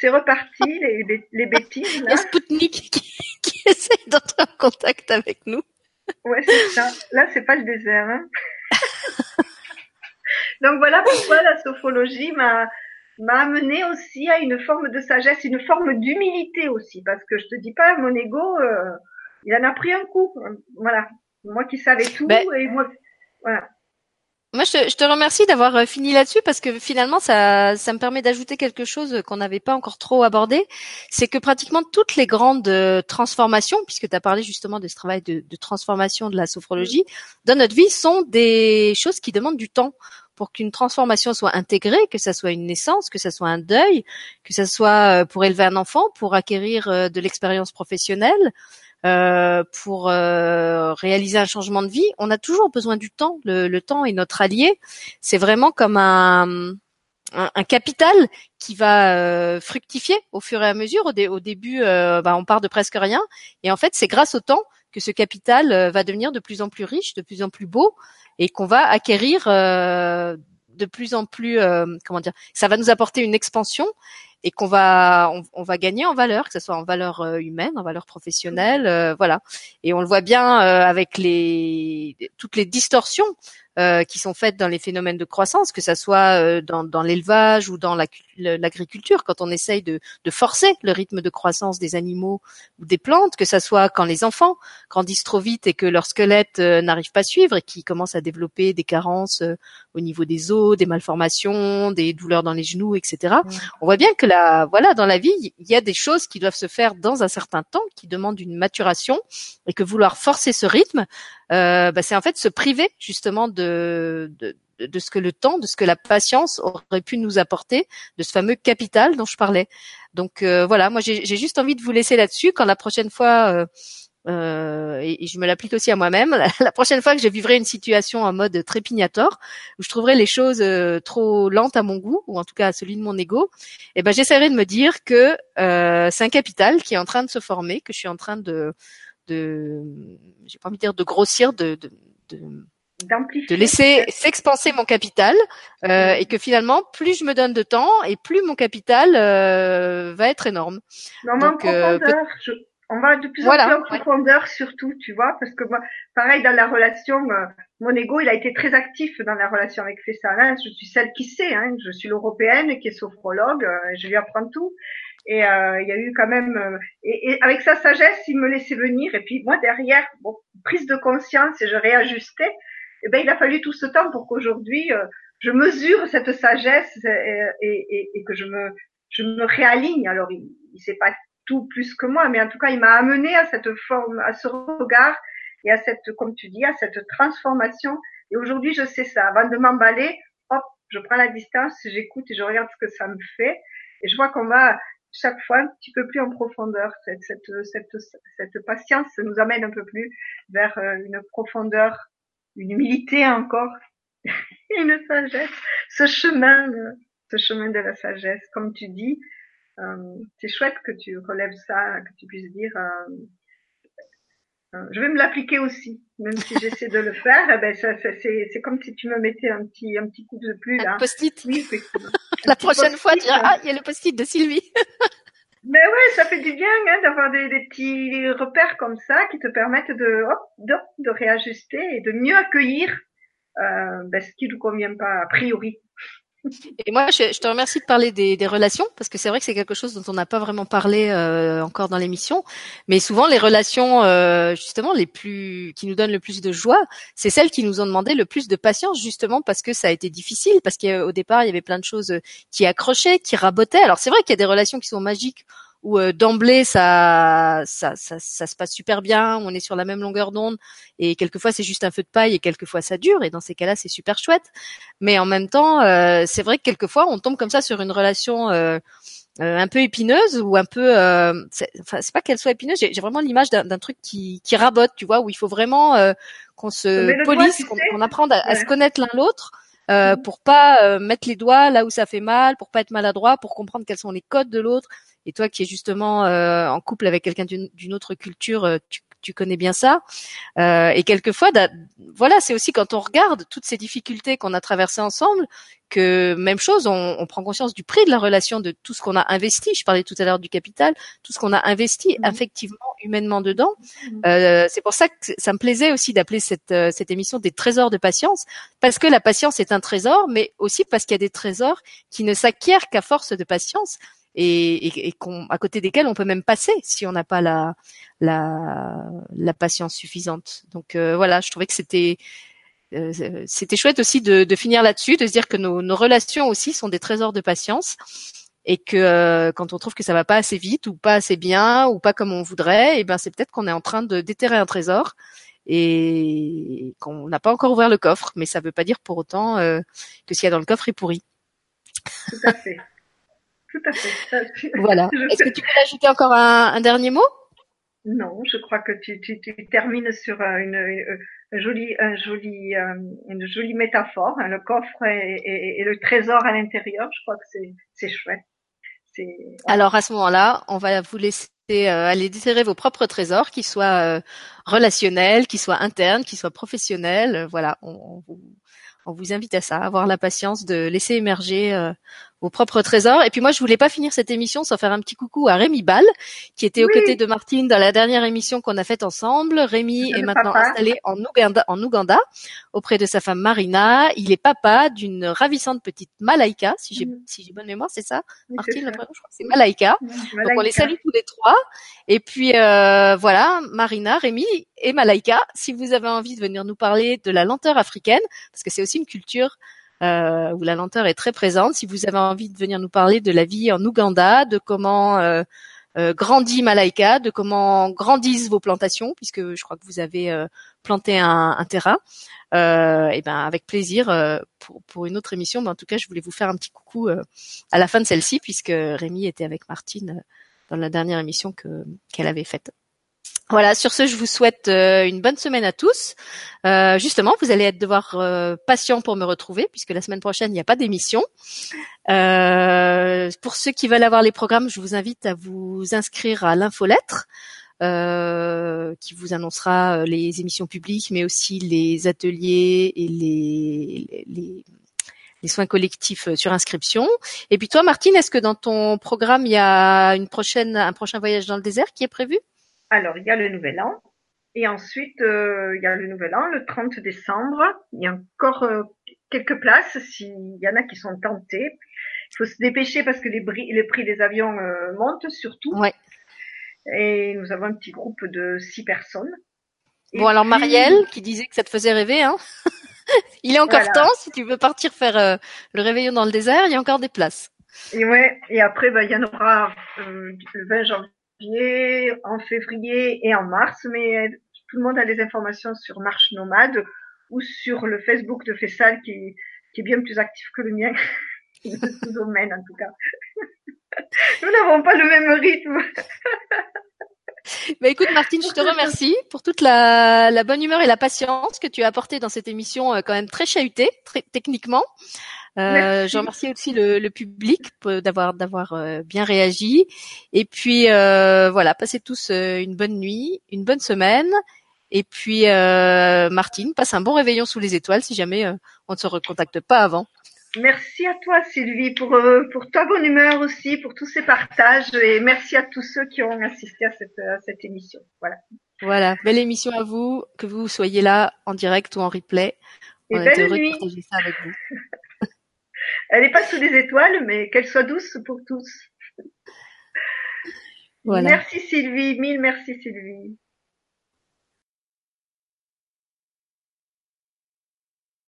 c'est reparti les, les bêtises. Là. Il y a Spoutnik qui, qui (laughs) essaie d'entrer en contact avec nous. Ouais, c'est ça. Là, c'est pas le désert. Hein. (laughs) Donc voilà pourquoi la sophrologie m'a m'a amené aussi à une forme de sagesse, une forme d'humilité aussi, parce que je te dis pas, mon ego, euh, il en a pris un coup. Voilà, moi qui savais tout ben, et moi, voilà. Moi, je te, remercie d'avoir euh, fini là-dessus parce que finalement, ça, ça me permet d'ajouter quelque chose qu'on n'avait pas encore trop abordé. C'est que pratiquement toutes les grandes euh, transformations, puisque tu as parlé justement de ce travail de, de transformation de la sophrologie, dans notre vie sont des choses qui demandent du temps pour qu'une transformation soit intégrée, que ça soit une naissance, que ça soit un deuil, que ça soit euh, pour élever un enfant, pour acquérir euh, de l'expérience professionnelle, euh, pour réaliser un changement de vie, on a toujours besoin du temps. Le, temps est notre allié. C'est vraiment comme un, capital qui va fructifier au fur et à mesure. Au, début, bah, on part de presque rien, et en fait, c'est grâce au temps que ce capital va devenir de plus en plus riche, de plus en plus beau, et qu'on va acquérir euh, de plus en plus, euh, comment dire, ça va nous apporter une expansion et qu'on va on, va gagner en valeur, que ce soit en valeur euh, humaine, en valeur professionnelle, voilà. Et on le voit bien avec les toutes les distorsions euh, qui sont faites dans les phénomènes de croissance, que ça soit euh, dans, dans l'élevage ou dans l'agriculture, quand on essaye de, de, forcer le rythme de croissance des animaux ou des plantes, que ça soit quand les enfants grandissent trop vite et que leur squelette euh, n'arrive pas à suivre et qui commencent à développer des carences au niveau des os, des malformations, des douleurs dans les genoux, etc. On voit bien que là, voilà, dans la vie, il y a des choses qui doivent se faire dans un certain temps, qui demandent une maturation, et que vouloir forcer ce rythme, euh, bah, c'est en fait se priver justement de, de, de ce que le temps, de ce que la patience aurait pu nous apporter, de ce fameux capital dont je parlais. Donc euh, voilà, moi j'ai juste envie de vous laisser là-dessus. Quand la prochaine fois, euh, euh, et, je me l'applique aussi à moi-même, (laughs) la, prochaine fois que je vivrai une situation en mode trépignator, où je trouverai les choses trop lentes à mon goût, ou en tout cas à celui de mon ego, eh ben j'essaierai de me dire que c'est un capital qui est en train de se former, que je suis en train de de, j'ai pas envie de dire de grossir, de, de, de de laisser s'expanser mon capital euh, et que finalement plus je me donne de temps et plus mon capital euh, va être énorme. Non, Donc, euh, on va de plus en plus en profondeur surtout, tu vois, parce que moi, pareil dans la relation, euh, mon ego il a été très actif dans la relation avec Fessal. Hein. Je suis celle qui sait, hein. je suis l'européenne qui est sophrologue, euh, je lui apprends tout. Et euh, il y a eu quand même, euh, et, et, avec sa sagesse, il me laissait venir. Et puis moi derrière, bon, prise de conscience et je réajustais. Eh ben il a fallu tout ce temps pour qu'aujourd'hui euh, je mesure cette sagesse et, et, et, que je me je me réaligne. Alors il, il sait pas tout plus que moi, mais en tout cas il m'a amené à cette forme, à ce regard et à cette, comme tu dis, à cette transformation. Et aujourd'hui je sais ça. Avant de m'emballer, hop, je prends la distance, j'écoute et je regarde ce que ça me fait. Et je vois qu'on va chaque fois un petit peu plus en profondeur. Cette, cette, cette, cette patience nous amène un peu plus vers euh, une profondeur, une humilité encore, (laughs) une sagesse. Ce chemin, ce chemin de la sagesse, comme tu dis, euh, c'est chouette que tu relèves ça, que tu puisses dire. Euh, euh je vais me l'appliquer aussi, même si j'essaie de le faire. Eh ben ça, c'est, comme si tu me mettais un petit, un petit coup de plus là. Un post-it. Oui, La prochaine fois, tu diras, ah, il y a le post-it de Sylvie. (laughs) Mais ouais, ça fait du bien hein, d'avoir des, des, petits repères comme ça qui te permettent de, hop, de, de réajuster et de mieux accueillir euh, ben, ce qui ne convient pas a priori. Et moi, je, te remercie de parler des, des relations parce que c'est vrai que c'est quelque chose dont on n'a pas vraiment parlé euh, encore dans l'émission. Mais souvent, les relations, euh, justement, les plus qui nous donnent le plus de joie, c'est celles qui nous ont demandé le plus de patience, justement parce que ça a été difficile, parce qu'au départ, il y avait plein de choses qui accrochaient, qui rabotaient. Alors c'est vrai qu'il y a des relations qui sont magiques où euh, d'emblée ça ça, ça, ça, se passe super bien, on est sur la même longueur d'onde et quelquefois c'est juste un feu de paille et quelquefois ça dure et dans ces cas-là c'est super chouette. Mais en même temps, euh, c'est vrai que quelquefois on tombe comme ça sur une relation euh, un peu épineuse ou un peu, c'est, enfin c'est pas qu'elle soit épineuse, j'ai, vraiment l'image d'un, truc qui, qui rabote, tu vois, où il faut vraiment qu'on se polisse, qu'on, apprenne à, se connaître l'un l'autre. Euh, pour pas mettre les doigts là où ça fait mal, pour pas être maladroit, pour comprendre quels sont les codes de l'autre Et toi qui es justement en couple avec quelqu'un d'une autre culture, tu, tu connais bien ça. Euh, et quelquefois, voilà, c'est aussi quand on regarde toutes ces difficultés qu'on a traversées ensemble que même chose, on, on, prend conscience du prix de la relation, de tout ce qu'on a investi. Je parlais tout à l'heure du capital, tout ce qu'on a investi mmh. effectivement humainement dedans. Mmh. Euh, c'est pour ça que ça me plaisait aussi d'appeler cette, euh, cette émission des trésors de patience, parce que la patience est un trésor, mais aussi parce qu'il y a des trésors qui ne s'acquièrent qu'à force de patience et, et, et à côté desquels on peut même passer si on n'a pas la, la, la patience suffisante. Donc euh, voilà, je trouvais que c'était euh, c'était chouette aussi de, de finir là-dessus, de se dire que nos, nos, relations aussi sont des trésors de patience et que euh, quand on trouve que ça va pas assez vite ou pas assez bien ou pas comme on voudrait, et eh ben c'est peut-être qu'on est en train de déterrer un trésor et qu'on n'a pas encore ouvert le coffre, mais ça veut pas dire pour autant que ce qu'il y a dans le coffre est pourri. Tout à fait. (laughs) Tout à fait. Voilà. (laughs) Est-ce que tu peux ajouter encore un, un, dernier mot? Non, je crois que tu, tu, tu termines sur une, une, jolie, un joli, euh, une jolie métaphore. Hein, le coffre et, et, et, le trésor à l'intérieur. Je crois que c'est chouette. Alors à ce moment-là, on va vous laisser euh, aller déterrer vos propres trésors, qu'ils soient euh, relationnels, qu'ils soient internes, qu'ils soient professionnels. voilà, on, on, vous, on vous invite à ça, à avoir la patience de laisser émerger euh, vos propres trésors. Et puis moi, je voulais pas finir cette émission sans faire un petit coucou à Rémi Ball, qui était aux côtés de Martine dans la dernière émission qu'on a faite ensemble. Rémi est maintenant installé en Ouganda, en Ouganda, auprès de sa femme Marina. Il est papa d'une ravissante petite Malaika, si j'ai mm. si j'ai bonne mémoire, c'est ça, Martine, je crois que c'est Malaika. Donc on les salue tous les trois. Et puis euh, voilà, Marina, Rémi et Malaika, si vous avez envie de venir nous parler de la lenteur africaine, parce que c'est aussi une culture euh, où la lenteur est très présente. Si vous avez envie de venir nous parler de la vie en Ouganda, de comment euh, euh, grandit Malaika, de comment grandissent vos plantations, puisque je crois que vous avez euh, planté un, un terrain, euh, et ben avec plaisir euh, pour, pour, une autre émission. Mais en tout cas, je voulais vous faire un petit coucou à la fin de celle-ci, puisque Rémi était avec Martine dans la dernière émission que qu'elle avait faite. Voilà, sur ce, je vous souhaite euh, une bonne semaine à tous. Euh, justement, vous allez être devoir euh, patient pour me retrouver, puisque la semaine prochaine, il n'y a pas d'émission. Pour ceux qui veulent avoir les programmes, je vous invite à vous inscrire à l'infolettre, qui vous annoncera les émissions publiques, mais aussi les ateliers et les, les, les soins collectifs sur inscription. Et puis toi, Martine, est-ce que dans ton programme, il y a une prochaine, un prochain voyage dans le désert qui est prévu? Alors, il y a le Nouvel An. Et ensuite, euh, il y a le Nouvel An, le 30 décembre. Il y a encore euh, quelques places s'il y en a qui sont tentés. Il faut se dépêcher parce que les, les prix des avions euh, montent surtout. Ouais. Et nous avons un petit groupe de six personnes. bon, alors Marielle, qui disait que ça te faisait rêver, hein (laughs) il est encore temps, si tu veux partir faire le réveillon dans le désert, il y a encore des places. Et ouais, et après, bah, il y en aura le 20 janvier en février et en mars, mais tout le monde a des informations sur Marche Nomade ou sur le Facebook de Fessal qui, qui est bien plus actif que le mien, (laughs) qui nous domaine en tout cas. (laughs) Nous n'avons pas le même rythme. Bah écoute Martine, je te (laughs) remercie pour toute la, la, bonne humeur et la patience que tu as apporté dans cette émission euh, quand même très chahutée, très techniquement. Euh, je remercie aussi le, le public d'avoir d'avoir euh, bien réagi. Et puis euh, voilà, passez tous euh, une bonne nuit, une bonne semaine. Et puis Martine, passe un bon réveillon sous les étoiles si jamais on ne se recontacte pas avant. Merci à toi Sylvie pour pour ta bonne humeur aussi, pour tous ces partages et merci à tous ceux qui ont assisté à cette à cette émission. Voilà. Voilà, belle émission à vous, que vous soyez là en direct ou en replay. On et belle nuit. ça avec vous. Elle n'est pas sous les étoiles, mais qu'elle soit douce pour tous. Voilà. Merci Sylvie, mille merci Sylvie.